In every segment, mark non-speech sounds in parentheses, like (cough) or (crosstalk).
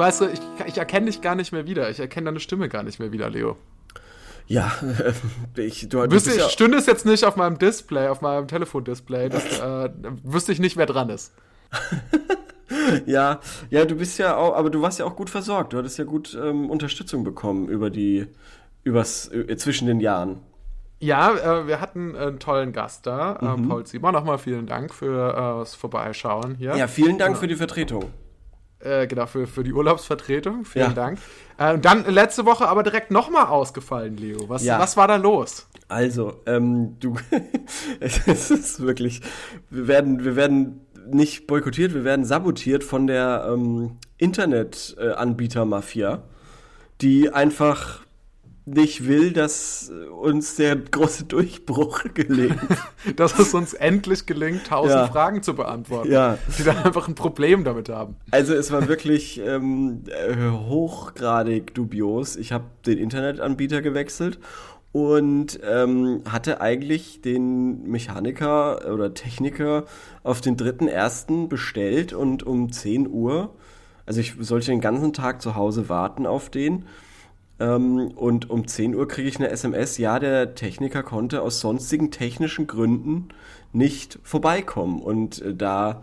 Ich weiß, ich, ich erkenne dich gar nicht mehr wieder. Ich erkenne deine Stimme gar nicht mehr wieder, Leo. Ja, (laughs) ich, du, du Wüsste ich, ja, stünde es jetzt nicht auf meinem Display, auf meinem Telefondisplay, das, (laughs) äh, wüsste ich nicht, wer dran ist. (laughs) ja, ja, du bist ja auch, aber du warst ja auch gut versorgt. Du hattest ja gut ähm, Unterstützung bekommen über die, übers, äh, zwischen den Jahren. Ja, äh, wir hatten einen tollen Gast da, Mhm. äh, Paul Simon. Nochmal vielen Dank für äh, das Vorbeischauen hier. Ja, vielen Dank für die Vertretung. Äh, genau, für, für die Urlaubsvertretung. Vielen Ja. Dank. Äh, und dann letzte Woche aber direkt nochmal ausgefallen, Leo. Was, Ja. was war da los? Also, ähm, du, (laughs) es ist wirklich, wir werden, wir werden nicht boykottiert, wir werden sabotiert von der ähm, Internetanbieter-Mafia, die einfach nicht will, dass uns der große Durchbruch (laughs) gelingt. (laughs) Dass es uns endlich gelingt, tausend Ja. Fragen zu beantworten. Ja. Die da einfach ein Problem damit haben. Also es war wirklich ähm, äh, hochgradig dubios. Ich habe den Internetanbieter gewechselt und ähm, hatte eigentlich den Mechaniker oder Techniker auf den 3.1. bestellt und um 10 Uhr, also ich sollte den ganzen Tag zu Hause warten auf den. Ähm, und um 10 Uhr kriege ich eine SMS, ja, der Techniker konnte aus sonstigen technischen Gründen nicht vorbeikommen. Und äh, da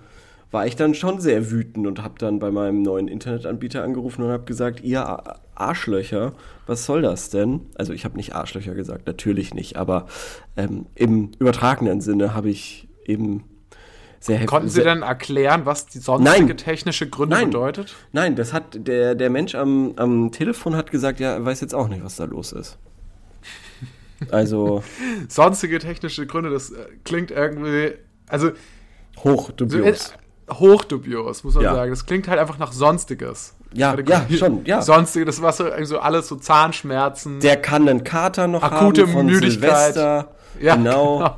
war ich dann schon sehr wütend und habe dann bei meinem neuen Internetanbieter angerufen und habe gesagt, ihr Arschlöcher, was soll das denn? Also ich habe nicht Arschlöcher gesagt, natürlich nicht, aber ähm, im übertragenen Sinne habe ich eben sehr heftig. Konnten Sie denn erklären, was die sonstige Nein. technische Gründe Nein. bedeutet? Nein, das hat der, der Mensch am, am Telefon hat gesagt, ja, er weiß jetzt auch nicht, was da los ist. Also (laughs) Sonstige technische Gründe, das äh, klingt irgendwie, also hoch so, dubios. äh, hochdubios, muss man Ja. sagen. Das klingt halt einfach nach Sonstiges. Ja, ja, schon, ja. Sonstige, das war so, so alles so Zahnschmerzen. Der kann einen Kater noch Akute haben von Müdigkeit. Silvester. Ja, genau.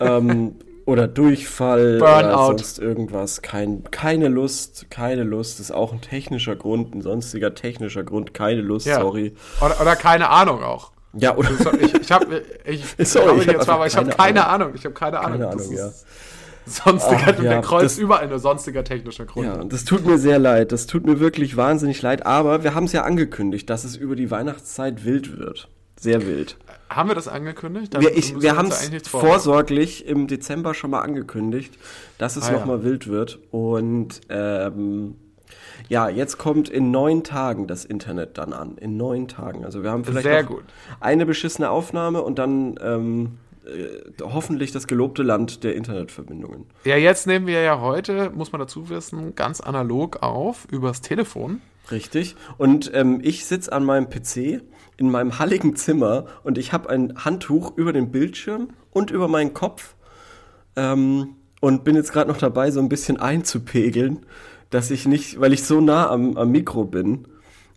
ähm, (laughs) oder Durchfall Burnout. oder sonst irgendwas. Kein, keine Lust, keine Lust. ist auch ein technischer Grund, ein sonstiger technischer Grund. Keine Lust, Ja. sorry. Oder, oder keine Ahnung auch. Ja, oder Ich, ich habe ich, (laughs) Sorry, glaube ich hab aber ich habe keine keine Ahnung. Ich habe keine Ahnung. keine Ahnung, ja. Sonstiger, Ach, der ja, kreuzt das- überall eine sonstiger technischer Grund. Ja, das tut mir sehr leid. Das tut mir wirklich wahnsinnig leid. Aber wir haben es ja angekündigt, dass es über die Weihnachtszeit wild wird. Sehr wild. Haben wir das angekündigt? Dann Wir, ich, wir haben es vorsorglich im Dezember schon mal angekündigt, dass es Ah, noch ja. wild wird. Und ähm, ja, jetzt kommt in neun Tagen das Internet dann an. In neun Tagen. Also wir haben vielleicht eine beschissene Aufnahme und dann ähm, äh, hoffentlich das gelobte Land der Internetverbindungen. Ja, jetzt nehmen wir ja heute, muss man dazu wissen, ganz analog auf, übers Telefon. Richtig. Und ähm, ich sitze an meinem PC in meinem halligen Zimmer und ich habe ein Handtuch über den Bildschirm und über meinen Kopf ähm, und bin jetzt gerade noch dabei, so ein bisschen einzupegeln, dass ich nicht, weil ich so nah am, am Mikro bin.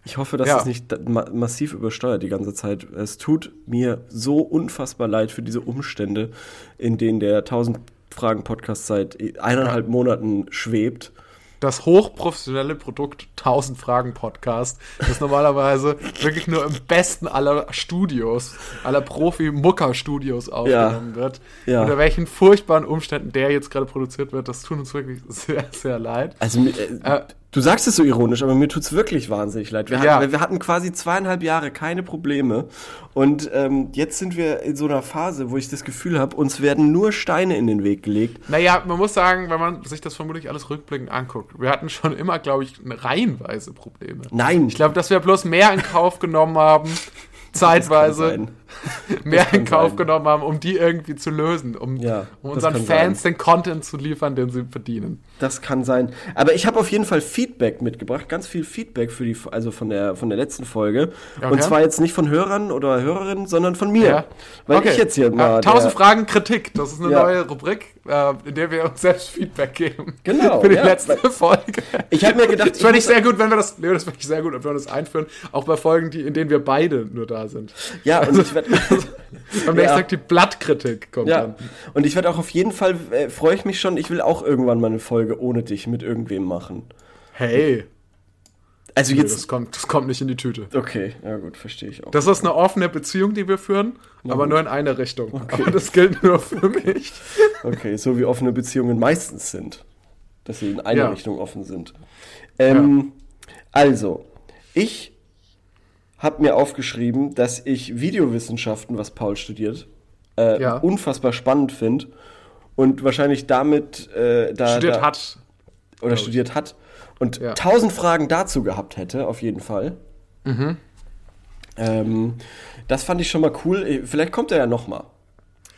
Ich hoffe, dass Ja. es nicht ma massiv übersteuert die ganze Zeit. Es tut mir so unfassbar leid für diese Umstände, in denen der 1000 Fragen Podcast seit eineinhalb Monaten schwebt. Das hochprofessionelle Produkt 1000 Fragen Podcast, das normalerweise wirklich nur im besten aller Studios, aller Profi-Mucker-Studios aufgenommen wird. Ja. Unter welchen furchtbaren Umständen der jetzt gerade produziert wird, das tut uns wirklich sehr, sehr leid. Also, äh, Äh, du sagst es so ironisch, aber mir tut's wirklich wahnsinnig leid. Wir, Ja. hatten, wir hatten quasi zweieinhalb Jahre keine Probleme und ähm, jetzt sind wir in so einer Phase, wo ich das Gefühl habe, uns werden nur Steine in den Weg gelegt. Naja, man muss sagen, wenn man sich das vermutlich alles rückblickend anguckt, wir hatten schon immer, glaube ich, reihenweise Probleme. Nein, Ich glaube, dass wir bloß mehr in Kauf genommen haben, (laughs) zeitweise. (laughs) mehr in Kauf sein. genommen haben, um die irgendwie zu lösen, um, Ja, um unseren Fans sein. den Content zu liefern, den sie verdienen. das kann sein. Aber ich habe auf jeden Fall Feedback mitgebracht, ganz viel Feedback für die, also von der von der letzten Folge. Okay. Und zwar jetzt nicht von Hörern oder Hörerinnen, sondern von mir, weil ich jetzt hier mal Ja, Tausend Fragen Kritik, das ist eine Ja. neue Rubrik. äh, in der wir uns selbst Feedback geben. Genau, Für die ja, letzte Folge. Ich habe mir gedacht, Das fände ich sehr gut, wenn wir das, Leo, das fände ich sehr gut, wenn wir das einführen, auch bei Folgen, die, in denen wir beide nur da sind. ja, und ich werde (laughs) Am nächsten Tag die Blattkritik kommt ja, dann. und ich werde auch auf jeden Fall äh, freue ich mich schon. Ich will auch irgendwann mal eine Folge ohne dich mit irgendwem machen. Hey, Also nee, jetzt das, kommt, das kommt nicht in die Tüte. okay, ja gut, verstehe ich auch. Das ist eine offene Beziehung, die wir führen, aber nur in eine Richtung. Aber das gilt nur für mich. (laughs) Okay, so wie offene Beziehungen meistens sind. Dass sie in eine Ja. Richtung offen sind. Ähm, Also, ich habe mir aufgeschrieben, dass ich Videowissenschaften, was Paul studiert, äh, Ja. unfassbar spannend finde und wahrscheinlich damit äh, da, Studiert da, hat. oder studiert hat und Ja. tausend Fragen dazu gehabt hätte, auf jeden Fall. Mhm. Ähm, das fand ich schon mal cool. Vielleicht kommt er ja noch mal.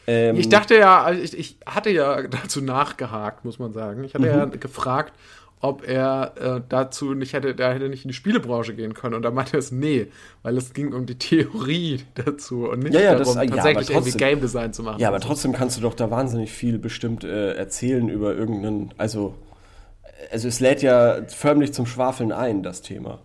Ähm, Ich dachte ja, ich, ich hatte ja (laughs) dazu nachgehakt, muss man sagen. Ich hatte ja Mhm. gefragt, ob er äh, dazu nicht hätte, da hätte nicht in die Spielebranche gehen können. Und da meinte er es, nee, weil es ging um die Theorie (laughs) dazu und nicht Ja, ja, darum, das- ja, tatsächlich irgendwie trotzdem. Game Design zu machen. Ja, aber trotzdem kannst du doch da wahnsinnig viel bestimmt äh, erzählen über irgendeinen, also, also es lädt ja förmlich zum Schwafeln ein, das Thema.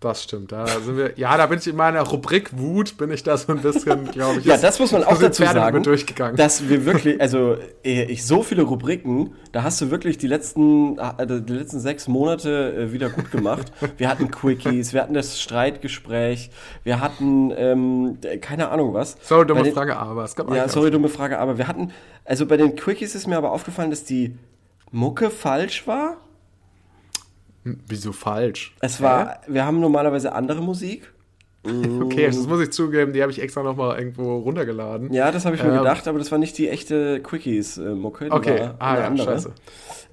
Das stimmt. Da sind wir. Ja, da bin ich in meiner Rubrik Wut, bin ich da so ein bisschen, (laughs) glaube ich. Ja, das muss man auch dazu Pferde sagen, durchgegangen. dass wir wirklich, also eh, ich so viele Rubriken, da hast du wirklich die letzten, äh, die letzten sechs Monate äh, wieder gut gemacht. Wir hatten Quickies, wir hatten das Streitgespräch, wir hatten, ähm, äh, keine Ahnung was. Sorry, dumme den- Frage, aber es gab Ja, sorry, dumme Frage, aber wir hatten, also bei den Quickies ist mir aber aufgefallen, dass die Mucke falsch war. Auch- Wieso falsch? Es war, wir haben normalerweise andere Musik. Okay, das muss ich zugeben, die habe ich extra nochmal irgendwo runtergeladen. Ja, das habe ich mir Ähm. gedacht, aber das war nicht die echte Quickies-Mucke. die Okay, ah ja, andere. scheiße.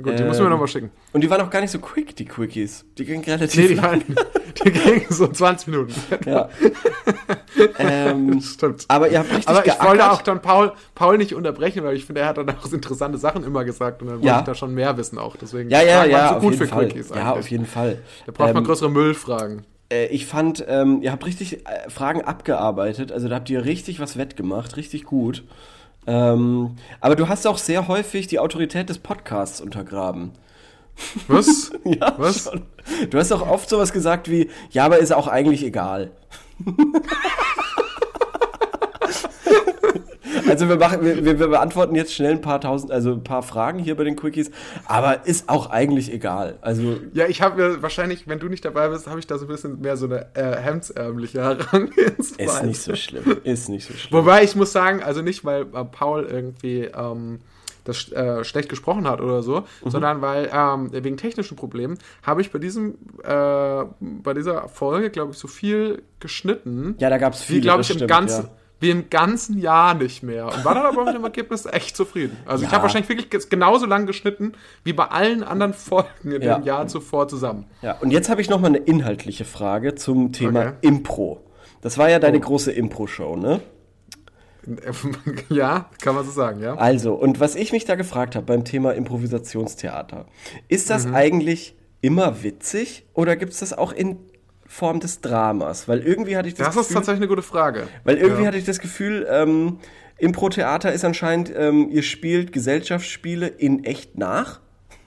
Gut, die Ähm, müssen wir nochmal schicken. Und die waren auch gar nicht so quick, die Quickies. Die gingen relativ Nee, die, waren, (laughs) die gingen so 20 Minuten. Ja. ähm, (laughs) Stimmt. aber ihr habt richtig Aber ich geackert. wollte auch dann Paul, Paul nicht unterbrechen, weil ich finde, er hat dann auch interessante Sachen immer gesagt und dann wollte Ja. ich da schon mehr wissen auch. Deswegen ja, ja, ja, so auf gut jeden für Fall. Quickies Ja, eigentlich. auf jeden Fall. Da braucht man Ähm, größere Müllfragen. Äh, ich fand, ähm, ihr habt richtig äh, Fragen abgearbeitet, also da habt ihr richtig was wettgemacht, richtig gut. Ähm, aber du hast auch sehr häufig die Autorität des Podcasts untergraben. Was? (laughs) Ja, Was? schon. Du hast auch oft sowas gesagt wie, ja, aber ist auch eigentlich egal. (laughs) Also wir machen, wir, wir beantworten jetzt schnell ein paar tausend, also ein paar Fragen hier bei den Quickies, aber ist auch eigentlich egal. Also Ja, ich habe mir wahrscheinlich, wenn du nicht dabei bist, habe ich da so ein bisschen mehr so eine äh, hemdsärmliche Herangehensweise. ist nicht so schlimm, ist nicht so schlimm. Wobei ich muss sagen, also nicht, weil äh, Paul irgendwie ähm, das äh, schlecht gesprochen hat oder so, Mhm. sondern weil ähm, wegen technischen Problemen habe ich bei diesem äh, bei dieser Folge, glaube ich, so viel geschnitten. Ja, da gab's wie viele, glaube das ich im stimmt, ganzen ja. Wie im ganzen Jahr nicht mehr und war dann aber mit dem Ergebnis echt zufrieden. Also ich Ja. habe wahrscheinlich wirklich ge- genauso lang geschnitten wie bei allen anderen Folgen in Ja. dem Jahr zuvor zusammen. Ja, und jetzt habe ich noch mal eine inhaltliche Frage zum Thema Okay. Impro. Das war ja deine Oh. große Impro-Show, ne? (laughs) ja, kann man so sagen, ja. Also, und was ich mich da gefragt habe beim Thema Improvisationstheater, ist Mhm. das eigentlich immer witzig oder gibt es das auch in Form des Dramas? Weil irgendwie hatte ich das, Das ist Gefühl, tatsächlich eine gute Frage. weil irgendwie ja. hatte ich das Gefühl, ähm, Impro-Theater ist anscheinend, ähm, ihr spielt Gesellschaftsspiele in echt nach.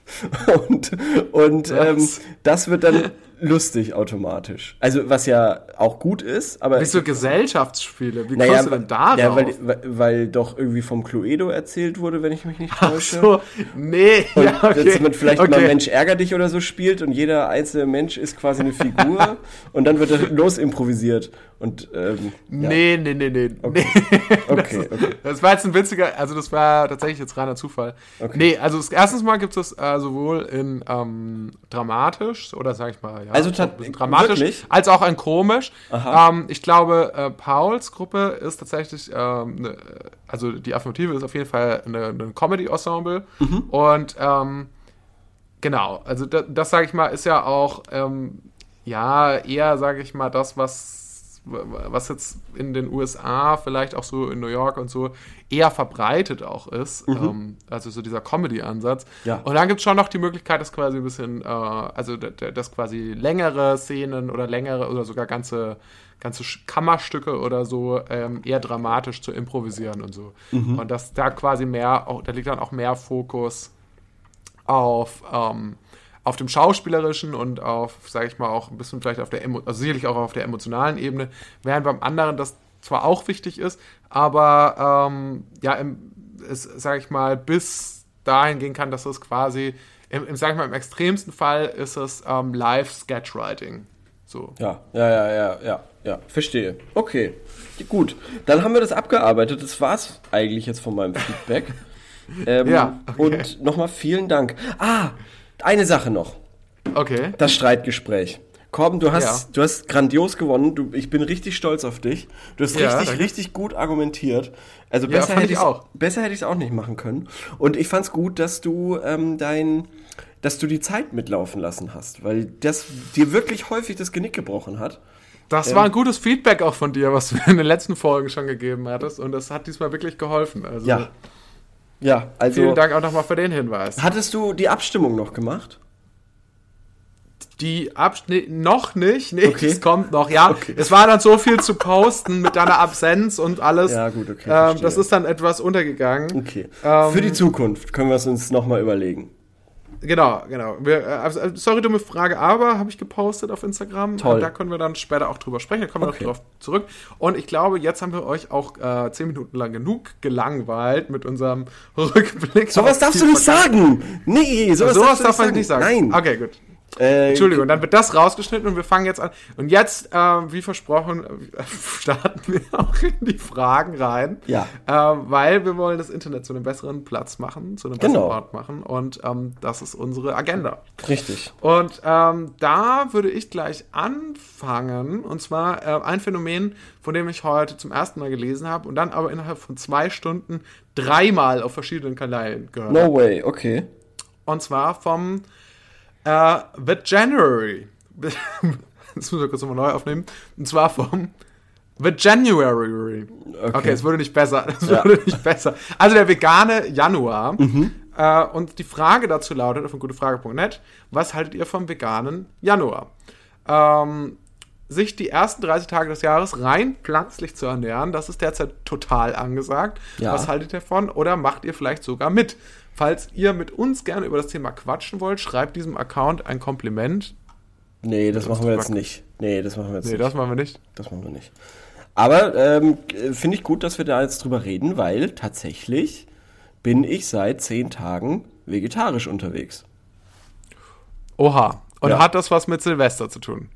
(laughs) und und ähm, das wird dann lustig automatisch. Also, was ja auch gut ist, aber. Wieso Gesellschaftsspiele? Wie Naja, kommst du denn darauf? ja, weil, weil, weil doch irgendwie vom Cluedo erzählt wurde, wenn ich mich nicht Ach täusche. so, nee, (laughs) Und ja, okay. dass man vielleicht okay. mal Mensch ärger dich oder so spielt und jeder einzelne Mensch ist quasi eine Figur (laughs) und dann wird er los improvisiert. Und ähm, ja. Nee, nee, nee, nee. Okay. nee. Okay, okay. (laughs) Das war jetzt ein witziger, also das war tatsächlich jetzt reiner Zufall. Okay. Nee, also das erstens mal gibt es äh, sowohl in ähm, dramatisch oder sag ich mal, ja, Also ein dramatisch, wirklich? als auch ein komisch. Ähm, ich glaube, äh, Pauls Gruppe ist tatsächlich, ähm, ne, also die Affirmative ist auf jeden Fall eine Comedy-Ensemble Mhm. und ähm, Genau, also das, das sage ich mal, ist ja auch ähm, ja eher, sage ich mal, das, was was jetzt in den USA, vielleicht auch so in New York und so, eher verbreitet auch ist. Mhm. Ähm, also so dieser Comedy-Ansatz. Ja. Und dann gibt es schon noch die Möglichkeit, dass quasi ein bisschen, äh, also dass quasi längere Szenen oder längere oder sogar ganze ganze Kammerstücke oder so ähm, eher dramatisch zu improvisieren und so. Mhm. Und dass da quasi mehr, auch, da liegt dann auch mehr Fokus auf, ähm, auf dem Schauspielerischen und auf, sage ich mal, auch ein bisschen vielleicht auf der, also sicherlich auch auf der emotionalen Ebene, während beim anderen das zwar auch wichtig ist, aber ähm, ja, im, es, sage ich mal, bis dahin gehen kann, dass es quasi, im, im sag ich mal, im extremsten Fall ist es ähm, Live-Sketchwriting. So. Ja, ja, ja, ja, ja, ja, verstehe. Okay, gut. Dann haben wir das abgearbeitet. Das war's eigentlich jetzt von meinem Feedback. (laughs) ähm, ja. Okay. Und nochmal vielen Dank. Ah, eine Sache noch. Okay. Das Streitgespräch. Korben, du hast, ja. du hast grandios gewonnen. Du, ich bin richtig stolz auf dich. Du hast ja, richtig, danke. richtig gut argumentiert. Also besser, ja, hätte ich auch. besser hätte ich es auch nicht machen können. Und ich fand es gut, dass du ähm, dein dass du die Zeit mitlaufen lassen hast, weil das dir wirklich häufig das Genick gebrochen hat. Das ähm, war ein gutes Feedback auch von dir, was du in den letzten Folgen schon gegeben hattest und das hat diesmal wirklich geholfen. Also, ja. Ja, also. Vielen Dank auch nochmal für den Hinweis. Hattest du die Abstimmung noch gemacht? Die Abstimmung noch nicht, nee, okay. es kommt noch, ja. Okay. Es war dann so viel zu posten mit deiner Absenz und alles. Ja, gut, okay. Ähm, das ist dann etwas untergegangen. Okay. Ähm, Für die Zukunft können wir es uns nochmal überlegen. Genau, genau. Wir, äh, also, äh, sorry, dumme Frage, aber habe ich gepostet auf Instagram. Toll. Da können wir dann später auch drüber sprechen. Da kommen okay. wir noch drauf zurück. Und ich glaube, jetzt haben wir euch auch äh, zehn Minuten lang genug gelangweilt mit unserem (laughs) Rückblick. Sowas darfst du nicht sagen! Nee, sowas, sowas darf man nicht sagen. Nein. Okay, gut. Äh, Entschuldigung, dann wird das rausgeschnitten und wir fangen jetzt an. Und jetzt, äh, wie versprochen, äh, (laughs) starten wir (laughs) auch in die Fragen rein. Ja. Äh, weil wir wollen das Internet zu einem besseren Platz machen, zu einem besseren genau. Ort machen. Und ähm, das ist unsere Agenda. Richtig. Und ähm, da würde ich gleich anfangen. Und zwar äh, ein Phänomen, von dem ich heute zum ersten Mal gelesen habe und dann aber innerhalb von zwei Stunden dreimal auf verschiedenen Kanälen gehört. No way, okay. Und zwar vom Uh, The January. (laughs) das müssen wir kurz nochmal neu aufnehmen. Und zwar vom The January. Okay, okay es wurde nicht besser. (laughs) Es ja. wurde nicht besser. Also der vegane Januar. Mhm. Uh, und die Frage dazu lautet auf gutefrage.net, was haltet ihr vom veganen Januar? Ähm, sich die ersten 30 Tage des Jahres rein pflanzlich zu ernähren, das ist derzeit total angesagt. Ja. Was haltet ihr davon? Oder macht ihr vielleicht sogar mit? Falls ihr mit uns gerne über das Thema quatschen wollt, schreibt diesem Account ein Kompliment. Nee, das machen wir jetzt nicht. Nee, das machen wir jetzt nee, nicht. Nee, das machen wir nicht. Das machen wir nicht. Aber ähm, finde ich gut, dass wir da jetzt drüber reden, weil tatsächlich bin ich seit zehn Tagen vegetarisch unterwegs. Oha. Und ja. hat das was mit Silvester zu tun?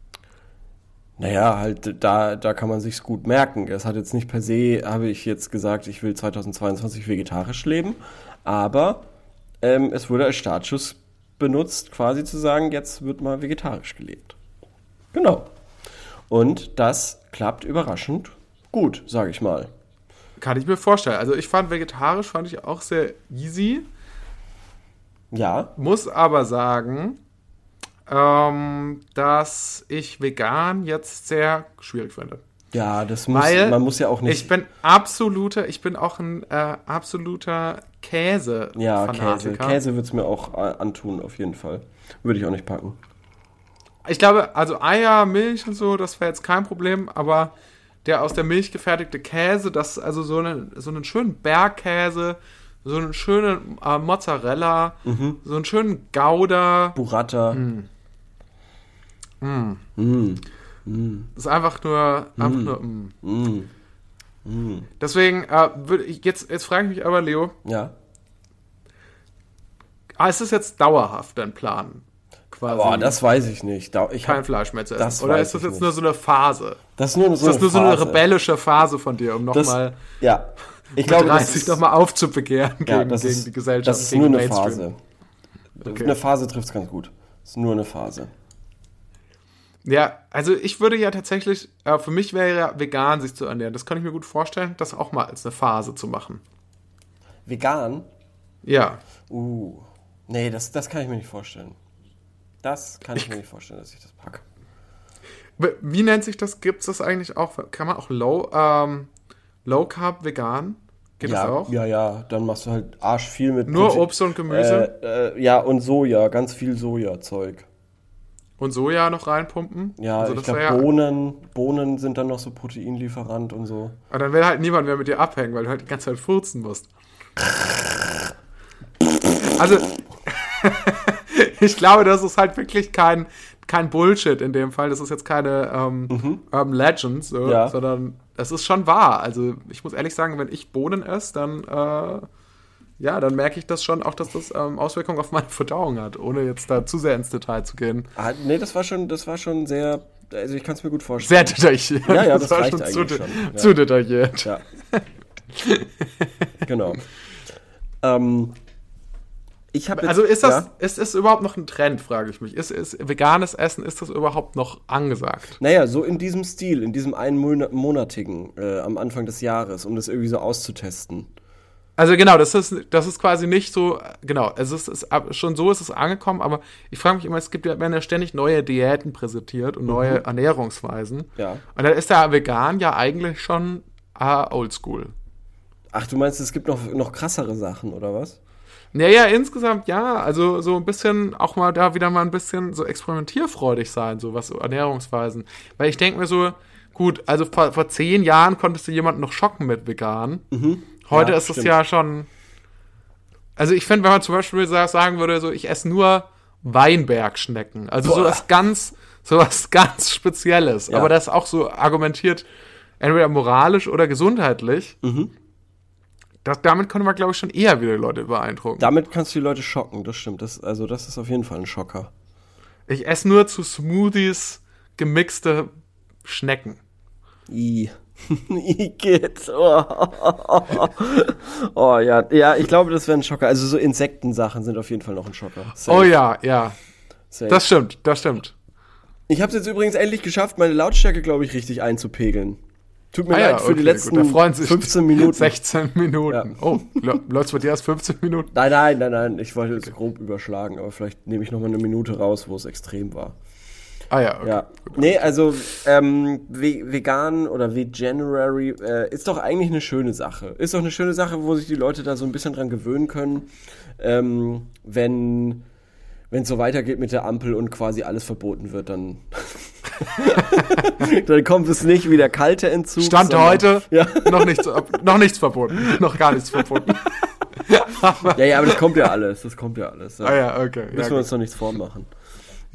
Naja, halt, da, da kann man sich's gut merken. Es hat jetzt nicht per se, habe ich jetzt gesagt, ich will 2022 vegetarisch leben, aber ähm, es wurde als Startschuss benutzt, quasi zu sagen, jetzt wird mal vegetarisch gelebt. Genau. Und das klappt überraschend gut, sage ich mal. Kann ich mir vorstellen. Also ich fand vegetarisch fand ich auch sehr easy. Ja. Muss aber sagen, ähm, dass ich vegan jetzt sehr schwierig finde. Ja, das muss, Weil man muss ja auch nicht. Ich bin absoluter, ich bin auch ein äh, absoluter Käse. Ja, Käse. Käse wird es mir auch äh, antun, auf jeden Fall. Würde ich auch nicht packen. Ich glaube, also Eier, Milch und so, das wäre jetzt kein Problem, aber der aus der Milch gefertigte Käse, das also so einen, so einen schönen Bergkäse, so einen schönen äh, Mozzarella, mhm. so einen schönen Gouda. Burrata. Mm. Mm. Mm. Mm. Das ist einfach nur, einfach mm. nur, mm. mm. mm. Deswegen, äh, ich, jetzt, jetzt frage ich mich aber, Leo. Ja. Ah, ist das jetzt dauerhaft dein Plan? Quasi Boah, das weiß ich nicht. Ich Kein Fleisch mehr zu essen. Oder ist das jetzt nicht. nur so eine Phase? Das ist nur so, ist das nur so eine rebellische Phase von dir, um nochmal. Ja. Ich glaube, das sich nochmal aufzubegehren ja, gegen, gegen ist, die Gesellschaft. Das ist nur eine Mainstream. Phase. Okay. Eine Phase trifft es ganz gut. Das ist nur eine Phase. Ja, also ich würde ja tatsächlich, äh, für mich wäre ja vegan sich zu ernähren. Das kann ich mir gut vorstellen, das auch mal als eine Phase zu machen. Vegan? Ja. Uh, nee, das, das kann ich mir nicht vorstellen. Das kann ich, ich mir nicht vorstellen, dass ich das packe. Wie nennt sich das? Gibt es das eigentlich auch? Kann man auch Low, ähm, Low Carb vegan? Geht das ja, auch? ja, ja, dann machst du halt arsch viel mit Nur Obst und Gemüse Äh, äh, ja, und Soja, ganz viel Sojazeug. Und Soja noch reinpumpen? Ja, Also ich glaube, wär ja, Bohnen, Bohnen sind dann noch so Proteinlieferant und so. Aber dann will halt niemand mehr mit dir abhängen, weil du halt die ganze Zeit furzen musst. Also, (laughs) ich glaube, das ist halt wirklich kein, kein Bullshit in dem Fall. Das ist jetzt keine ähm, Urban Legend, so, Ja. sondern es ist schon wahr. Also, ich muss ehrlich sagen, wenn ich Bohnen esse, dann, äh, ja, dann merke ich das schon auch, dass das ähm, Auswirkungen auf meine Verdauung hat, ohne jetzt da zu sehr ins Detail zu gehen. Ah, nee, das war schon, das war schon sehr, also ich kann es mir gut vorstellen. Sehr detailliert. Ja, ja, (laughs) das war reicht schon zu, schon, ja. zu detailliert. Ja. genau. Ähm, ich habe Also ist das, Ja? ist es überhaupt noch ein Trend, frage ich mich. Ist, ist veganes Essen, ist das überhaupt noch angesagt? Naja, so in diesem Stil, in diesem einmonatigen äh, am Anfang des Jahres, um das irgendwie so auszutesten. Also genau, das ist, das ist quasi nicht so, genau, es ist, ist ab- schon so ist es angekommen, aber ich frage mich immer, es gibt ja, werden ja ständig neue Diäten präsentiert und neue Ernährungsweisen. Ja. Und dann ist der Vegan ja eigentlich schon äh, oldschool. Ach, du meinst, es gibt noch, noch krassere Sachen, oder was? Naja, insgesamt ja, also so ein bisschen auch mal da wieder mal ein bisschen so experimentierfreudig sein, so was Ernährungsweisen. Weil ich denke mir so, gut, also vor, vor zehn Jahren konntest du jemanden noch schocken mit vegan. Heute Ja, ist es stimmt. ja schon. Also ich finde, wenn man zum Beispiel sa- sagen würde, so ich esse nur Weinbergschnecken, also so Boah. was ganz, so was (laughs) ganz Spezielles, Ja. aber das auch so argumentiert, entweder moralisch oder gesundheitlich. Mhm. Das, damit könnte man, glaube ich, schon eher wieder Leute beeindrucken. Damit kannst du die Leute schocken, das stimmt. Das, also, das ist auf jeden Fall ein Schocker. Ich esse nur zu Smoothies gemixte Schnecken. I. (laughs) Igitt. Oh. (laughs) oh ja, ja, ich glaube, das wäre ein Schocker. Also so Insektensachen sind auf jeden Fall noch ein Schocker. Safe, Oh ja, ja. safe. Das stimmt, das stimmt. ich habe es jetzt übrigens endlich geschafft, meine Lautstärke, glaube ich, richtig einzupegeln. Tut mir Ah ja, leid für die okay, letzten gut, da freuen sich 15 Minuten. 16 Minuten. Ja. Oh, läuft bei dir erst 15 Minuten? Nein, nein, nein, nein. Ich wollte es grob überschlagen, aber vielleicht nehme ich noch mal eine Minute raus, wo es extrem war. Ah ja, okay. Ja. Nee, also ähm, ve vegan oder Veganuary äh, ist doch eigentlich eine schöne Sache. Ist doch eine schöne Sache, wo sich die Leute da so ein bisschen dran gewöhnen können, ähm, wenn wenn es so weitergeht mit der Ampel und quasi alles verboten wird, dann (laughs) dann kommt es nicht wie der kalte Entzug. Stand sondern- heute Ja. noch, nichts, noch nichts verboten. Noch gar nichts verboten. Ja, ja, aber das kommt ja alles. Das kommt ja alles. Ja. Ah ja, okay. Ja, Müssen wir gut. uns noch nichts vormachen.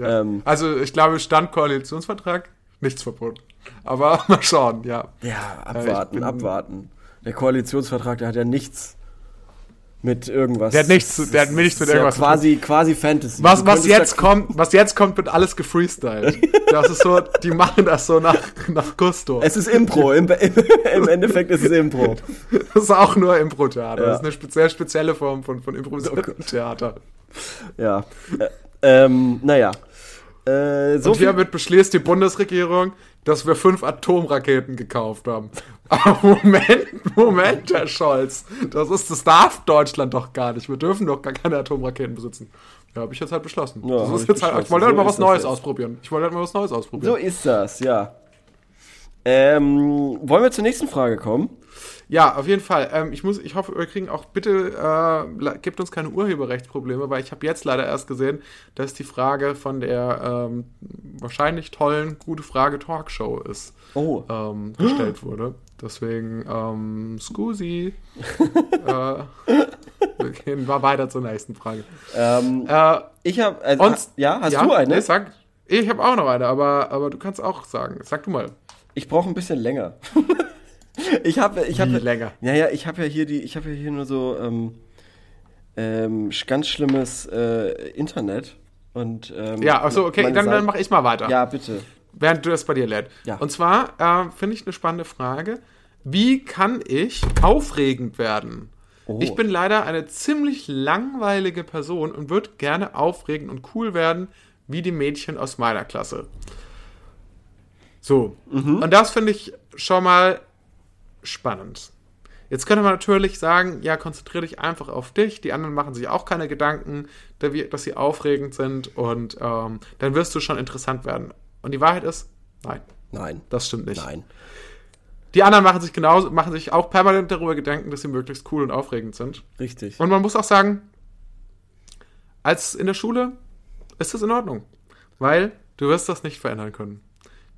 Ja. Ähm, also ich glaube, Stand Koalitionsvertrag, nichts verboten. Aber (laughs) mal schauen, ja. Ja, ich abwarten, bin- abwarten. Der Koalitionsvertrag, der hat ja nichts mit irgendwas. Der hat nichts der hat nichts mit irgendwas Ja quasi, quasi Fantasy. Was, was jetzt kommt, was jetzt kommt, wird alles gefreestylt. (laughs) Das ist so, die machen das so nach, nach Gusto. Es ist Impro. Im, im, Im Endeffekt ist es Impro. (laughs) Das ist auch nur Impro-Theater. Ja. Das ist eine sehr spezielle Form von, von Oh improvisiertem Theater. Ja. Äh, ähm, naja. Äh, so Und hiermit beschließt die Bundesregierung, dass wir fünf Atomraketen gekauft haben. (laughs) Aber Moment, Moment, Herr Scholz. Das ist, das darf Deutschland doch gar nicht. Wir dürfen doch gar keine Atomraketen besitzen. Ja, habe ich jetzt halt beschlossen. Ja, das hab ist ich jetzt halt, ich beschlossen. wollte halt So mal was Neues jetzt. ausprobieren. Ich wollte halt mal was Neues ausprobieren. so ist das, ja. Ähm, wollen wir zur nächsten Frage kommen? Ja, auf jeden Fall. Ähm, ich muss, ich hoffe, wir kriegen auch bitte, äh, gebt uns keine Urheberrechtsprobleme, weil ich habe jetzt leider erst gesehen, dass die Frage von der ähm, wahrscheinlich tollen Gute Frage Talkshow ist, Oh. ähm, gestellt wurde. Deswegen, ähm, Scusi. (laughs) äh, wir gehen mal weiter zur nächsten Frage. Ähm, Äh, ich habe. Also, und, ja, hast du eine? Nee, sag, ich habe auch noch eine, aber, aber du kannst auch sagen. Sag du mal. Ich brauche ein bisschen länger. (laughs) (laughs) ich habe, ich habe länger? Ja, ja, ich habe ja hier die, ich habe ja hier nur so ähm, ähm, ganz schlimmes äh, Internet und ähm, Ja, achso, okay, dann, dann Seite- mache ich mal weiter. Ja, bitte. während du das bei dir lädt. Ja. Und zwar äh, finde ich eine spannende Frage. Wie kann ich aufregend werden? Oh. Ich bin leider eine ziemlich langweilige Person und würde gerne aufregend und cool werden, wie die Mädchen aus meiner Klasse. So. Mhm. Und das finde ich schon mal spannend. Jetzt könnte man natürlich sagen, ja, konzentriere dich einfach auf dich. Die anderen machen sich auch keine Gedanken, dass sie aufregend sind und ähm, dann wirst du schon interessant werden. Und die Wahrheit ist, Nein, Nein. das stimmt nicht. Nein. Die anderen machen sich genauso, machen sich auch permanent darüber Gedanken, dass sie möglichst cool und aufregend sind. Richtig. Und man muss auch sagen, als in der Schule ist das in Ordnung. Weil du wirst das nicht verändern können.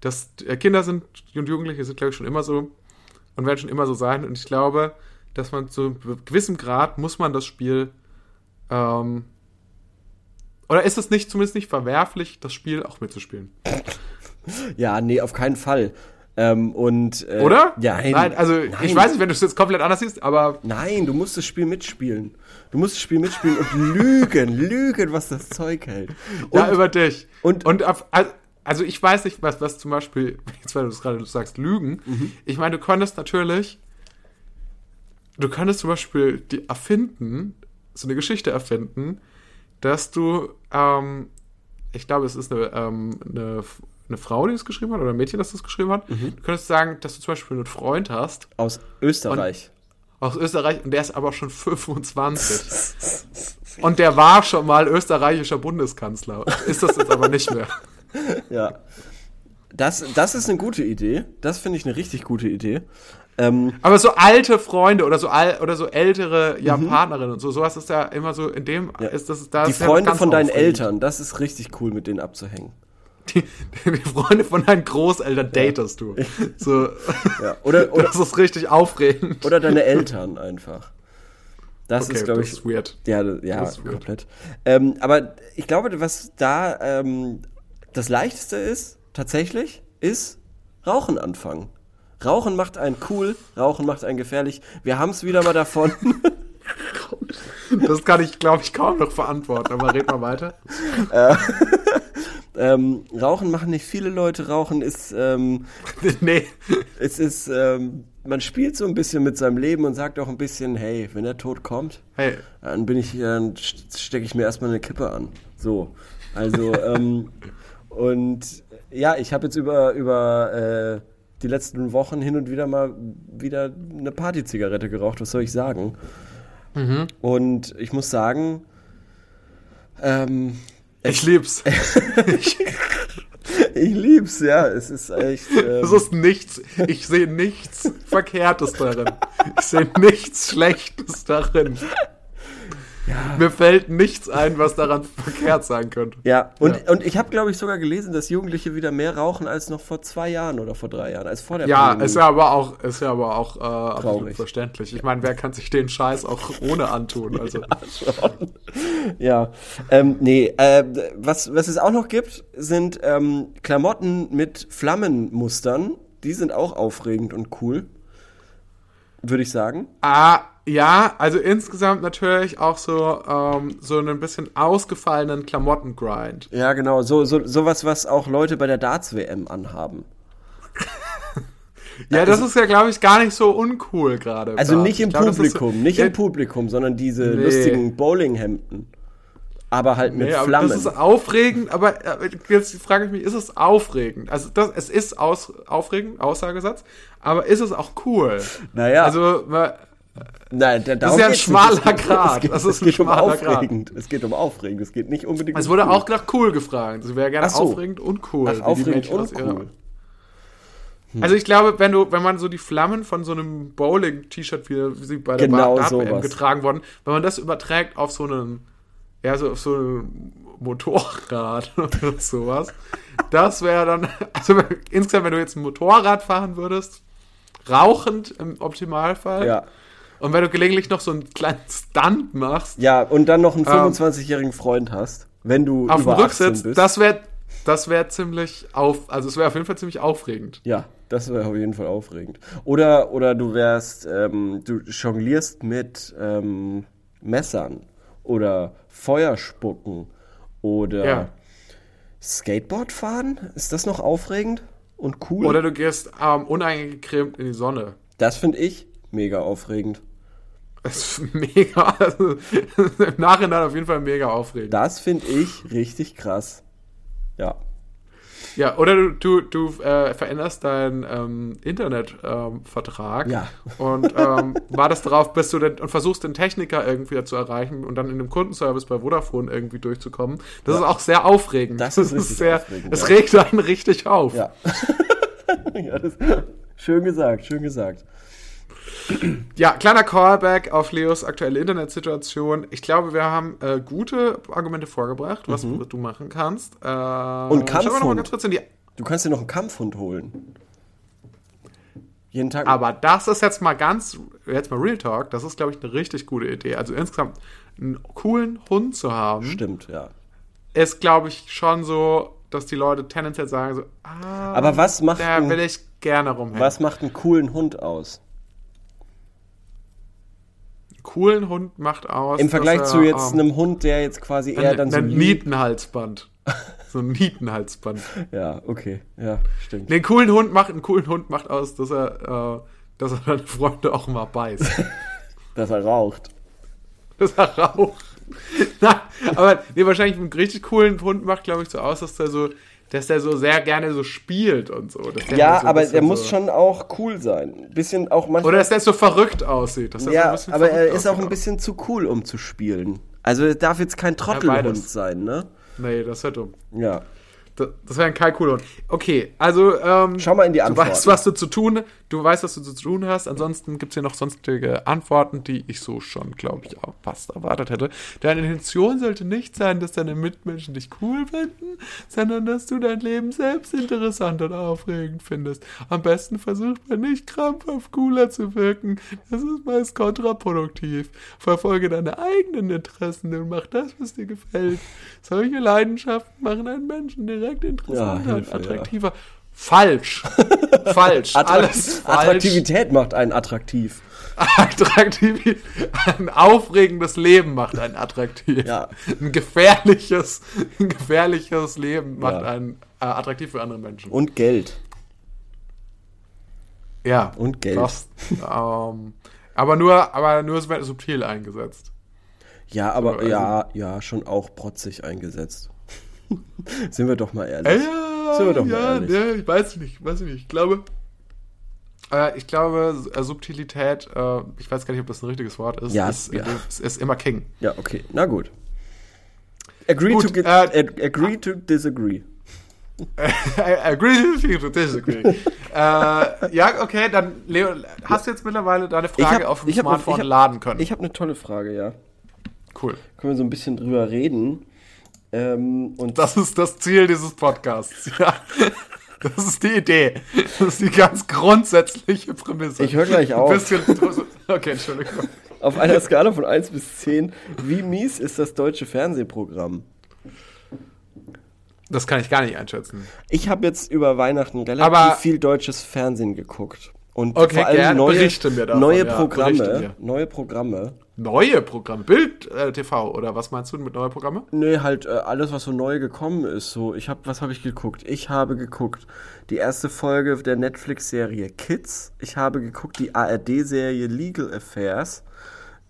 Das, äh, Kinder sind und Jugendliche sind, glaube ich, schon immer so und werden schon immer so sein. Und ich glaube, dass man zu einem gewissen Grad muss man das Spiel ähm, oder ist es nicht, zumindest nicht verwerflich, das Spiel auch mitzuspielen? Ja, nee, auf keinen Fall. Ähm, und, äh, Oder? Ja, nein, Nein, also nein. ich weiß nicht, wenn du es jetzt komplett anders siehst, aber Nein, du musst das Spiel mitspielen. Du musst das Spiel mitspielen und lügen, (laughs) lügen, was das Zeug hält. Und, ja, über dich. und- und auf, also ich weiß nicht, was, was zum Beispiel, (laughs) jetzt weil du es gerade sagst, Lügen. Mhm. Ich meine, du könntest natürlich, du könntest zum Beispiel die erfinden, so eine Geschichte erfinden, dass du, ähm, ich glaube, es ist eine, ähm, eine, eine Frau, die das geschrieben hat, oder ein Mädchen, das das geschrieben hat. Mhm. Du könntest sagen, dass du zum Beispiel einen Freund hast aus Österreich. aus Österreich und der ist aber schon (laughs) 25. (laughs) und der war schon mal österreichischer Bundeskanzler. Ist das jetzt aber nicht mehr. (laughs) Ja. Das, das ist eine gute Idee. Das finde ich eine richtig gute Idee. Ähm, Aber so alte Freunde oder so al oder so ältere ja, Partnerinnen und so, sowas ist ja immer so in dem Ja. ist das da die ist ja Freunde von deinen aufregend. Eltern, das ist richtig cool, mit denen abzuhängen. Die, die Freunde von deinen Großeltern datest du. (laughs) So, Ja. Oder, oder, das ist richtig aufregend. oder deine Eltern einfach. Das Okay, ist, glaube ich, ist weird. Ja, ja, weird. komplett. Ähm, aber ich glaube, was da ähm, das Leichteste ist, tatsächlich, ist Rauchen anfangen. Rauchen macht einen cool, Rauchen macht einen gefährlich. Wir haben es wieder mal davon. (laughs) Das kann ich, glaube ich, kaum noch verantworten, aber red mal weiter. (laughs) (laughs) ähm, Rauchen machen nicht viele Leute. Rauchen ist, ähm, nee. es ist, ähm, man spielt so ein bisschen mit seinem Leben und sagt auch ein bisschen, hey, wenn der Tod kommt, Hey, dann bin ich, dann stecke ich mir erstmal eine Kippe an. So. Also, ähm, und ja, ich habe jetzt über, über äh, die letzten Wochen hin und wieder mal wieder eine Partyzigarette geraucht, was soll ich sagen? Und ich muss sagen, ähm, ich lieb's. (laughs) ich lieb's, ja. Es ist echt. Ähm, Das ist nichts. Ich sehe nichts Verkehrtes darin. Ich sehe nichts Schlechtes darin. Mir fällt nichts ein, was daran (laughs) verkehrt sein könnte. ja, und, Ja. und ich habe, glaube ich, sogar gelesen, dass Jugendliche wieder mehr rauchen als noch vor zwei Jahren oder vor drei Jahren, als vor der Ja, Pandemie. ist ja aber auch, ist ja aber auch äh, absolut verständlich. Ich meine, wer kann sich den Scheiß auch ohne antun? Also, (laughs) Ja, ähm, nee, äh, was, was es auch noch gibt, sind ähm, Klamotten mit Flammenmustern. Die sind auch aufregend und cool, würde ich sagen. ah, ja, also insgesamt natürlich auch so, ähm, so einen bisschen ausgefallenen Klamottengrind. Ja, genau, so, so sowas, was auch Leute bei der Darts-WM anhaben. Ja, das ist ja, glaube ich, gar nicht so uncool gerade. Also nicht im glaub, Publikum, nicht ja, im Publikum, sondern diese Nee. lustigen Bowlinghemden. Aber halt mit Nee, aber Flammen. das ist aufregend, aber äh, jetzt frage ich mich, ist es aufregend? Also das, es ist aus, aufregend, Aussagesatz, aber ist es auch cool? Naja. Also, ma- Nein, da, darum ist ja ein schmaler geht, Das ist es geht um aufregend. Es geht um aufregend. Es geht nicht unbedingt es um wurde cool. auch nach cool gefragt. Es wäre gerne so. aufregend und cool. Ach, aufregend und cool. Also ich glaube, wenn du, wenn man so die Flammen von so einem Bowling-T-Shirt, wie, wie sie bei der Genau sowas. getragen wurden, wenn man das überträgt auf so einen, ja, so auf so ein Motorrad (laughs) oder sowas, das wäre dann, also insgesamt, wenn du jetzt ein Motorrad fahren würdest, rauchend im Optimalfall, Ja. Und wenn du gelegentlich noch so einen kleinen Stunt machst, Ja, und dann noch einen 25-jährigen Freund hast, wenn du Ähm. auf dem über 18 Rücksitz, bist. das wäre das wäre ziemlich auf, also es wäre auf jeden Fall ziemlich aufregend. ja, das wäre auf jeden Fall aufregend. Oder, oder du wärst, ähm, du jonglierst mit ähm, Messern oder Feuerspucken oder Ja. Skateboard fahren. Ist das noch aufregend und cool? Oder du gehst ähm, uneingecremt in die Sonne. das finde ich mega aufregend. Das ist mega, (laughs) also, im Nachhinein auf jeden Fall mega aufregend. Das finde ich richtig krass. Ja. Ja, oder du, du, du äh, veränderst deinen ähm, Internetvertrag Ja. und ähm, (laughs) wartest darauf, bis du den, und versuchst den Techniker irgendwie zu erreichen und dann in dem Kundenservice bei Vodafone irgendwie durchzukommen. Das ist auch sehr aufregend. (laughs) Das ist richtig sehr, aufregend, Es ja. regt einen richtig auf. Ja. ja das, schön gesagt, schön gesagt. Ja, kleiner Callback auf Leos aktuelle Internetsituation. Ich glaube, wir haben äh, gute Argumente vorgebracht, was du machen kannst. Äh, Mhm. Und Kampfhund. Du kannst dir noch einen Kampfhund holen. Jeden Tag. Aber das ist jetzt mal ganz, jetzt mal Real Talk, das ist, glaube ich, eine richtig gute Idee. Also insgesamt einen coolen Hund zu haben, Stimmt, ja. ist, glaube ich, schon so, dass die Leute tendenziell sagen so, ah, Aber was macht, da will ich gerne rumhängen. was macht einen coolen Hund aus? Coolen Hund macht aus. Im Vergleich zu er, jetzt ähm, einem Hund, der jetzt quasi eher ein, dann so ein Nietenhalsband. so ein Nietenhalsband. (laughs) Ja, okay. Ja, stimmt. Den coolen Hund macht, einen coolen Hund macht aus, dass er, äh, dass er deine Freunde auch mal beißt. (laughs) Dass er raucht. dass er raucht. (laughs) Nein, aber nee, wahrscheinlich einen richtig coolen Hund macht, glaube ich, so aus, dass der so, dass der so sehr gerne so spielt und so. Ja, halt so aber er muss so, schon auch cool sein. Ein bisschen auch manchmal. Oder dass der so verrückt aussieht. So ja, bisschen aber er ist auch ein bisschen zu cool, um zu spielen. Also er darf jetzt kein Trottelhund beides. sein, ne? Nee, das wäre dumm. Ja. Das, wäre ein Hund. Okay, also ähm, Schau mal in die du Antworten. weißt, was du zu tun, du weißt, was du zu tun hast. Ansonsten gibt es hier noch sonstige Antworten, die ich so schon, glaube ich, auch fast erwartet hätte. Deine Intention sollte nicht sein, dass deine Mitmenschen dich cool finden, sondern dass du dein Leben selbst interessant und aufregend findest. Am besten versucht man nicht krampfhaft cooler zu wirken. Das ist meist kontraproduktiv. Verfolge deine eigenen Interessen und mach das, was dir gefällt. Solche Leidenschaften machen einen Menschen direkt interessanter Ja, und attraktiver. Falsch. (laughs) falsch. Attrakt- Alles falsch. Attraktivität macht einen attraktiv. Attraktiv. Ein aufregendes Leben macht einen attraktiv. Ja. Ein gefährliches, ein gefährliches Leben macht Ja. einen äh, attraktiv für andere Menschen. Und Geld. ja. und Geld. Das, ähm, aber nur, aber nur subtil eingesetzt. Ja, aber also- ja, ja, schon auch protzig eingesetzt. (laughs) Sind wir doch mal ehrlich. Ja, Sind wir doch mal ja, ehrlich. ja, ich weiß nicht, weiß ich nicht. Ich glaube, äh, ich glaube, äh, Subtilität, äh, ich weiß gar nicht, ob das ein richtiges Wort ist, Ja, ist, ja. ist, ist immer King. Ja, okay, na gut. Agree, Gut, to, äh, ag- agree to disagree. (laughs) I agree to disagree. (laughs) äh, ja, okay, dann, Leo, hast du jetzt mittlerweile deine Frage auf dem hab- Smartphone hab- laden können? Ich habe eine tolle Frage, ja. cool. Können wir so ein bisschen drüber reden. Ähm, und Das ist das Ziel dieses Podcasts. Ja. Das ist die Idee. Das ist die ganz grundsätzliche Prämisse. Ich hör gleich auf. Ein bisschen, okay, Entschuldigung. auf einer Skala von 1 bis 10, wie mies ist das deutsche Fernsehprogramm? Das kann ich gar nicht einschätzen. Ich habe jetzt über Weihnachten relativ Aber- viel deutsches Fernsehen geguckt. Und Okay, vor allem gerne. neue, davon, neue ja, Programme. mir. Neue Programme. Neue Programme, Bild äh, TV oder was meinst du mit neue Programme? Nee, halt äh, alles, was so neu gekommen ist. So, ich habe, was habe ich geguckt? Ich habe geguckt die erste Folge der Netflix-Serie Kids. Ich habe geguckt die ARD-Serie Legal Affairs.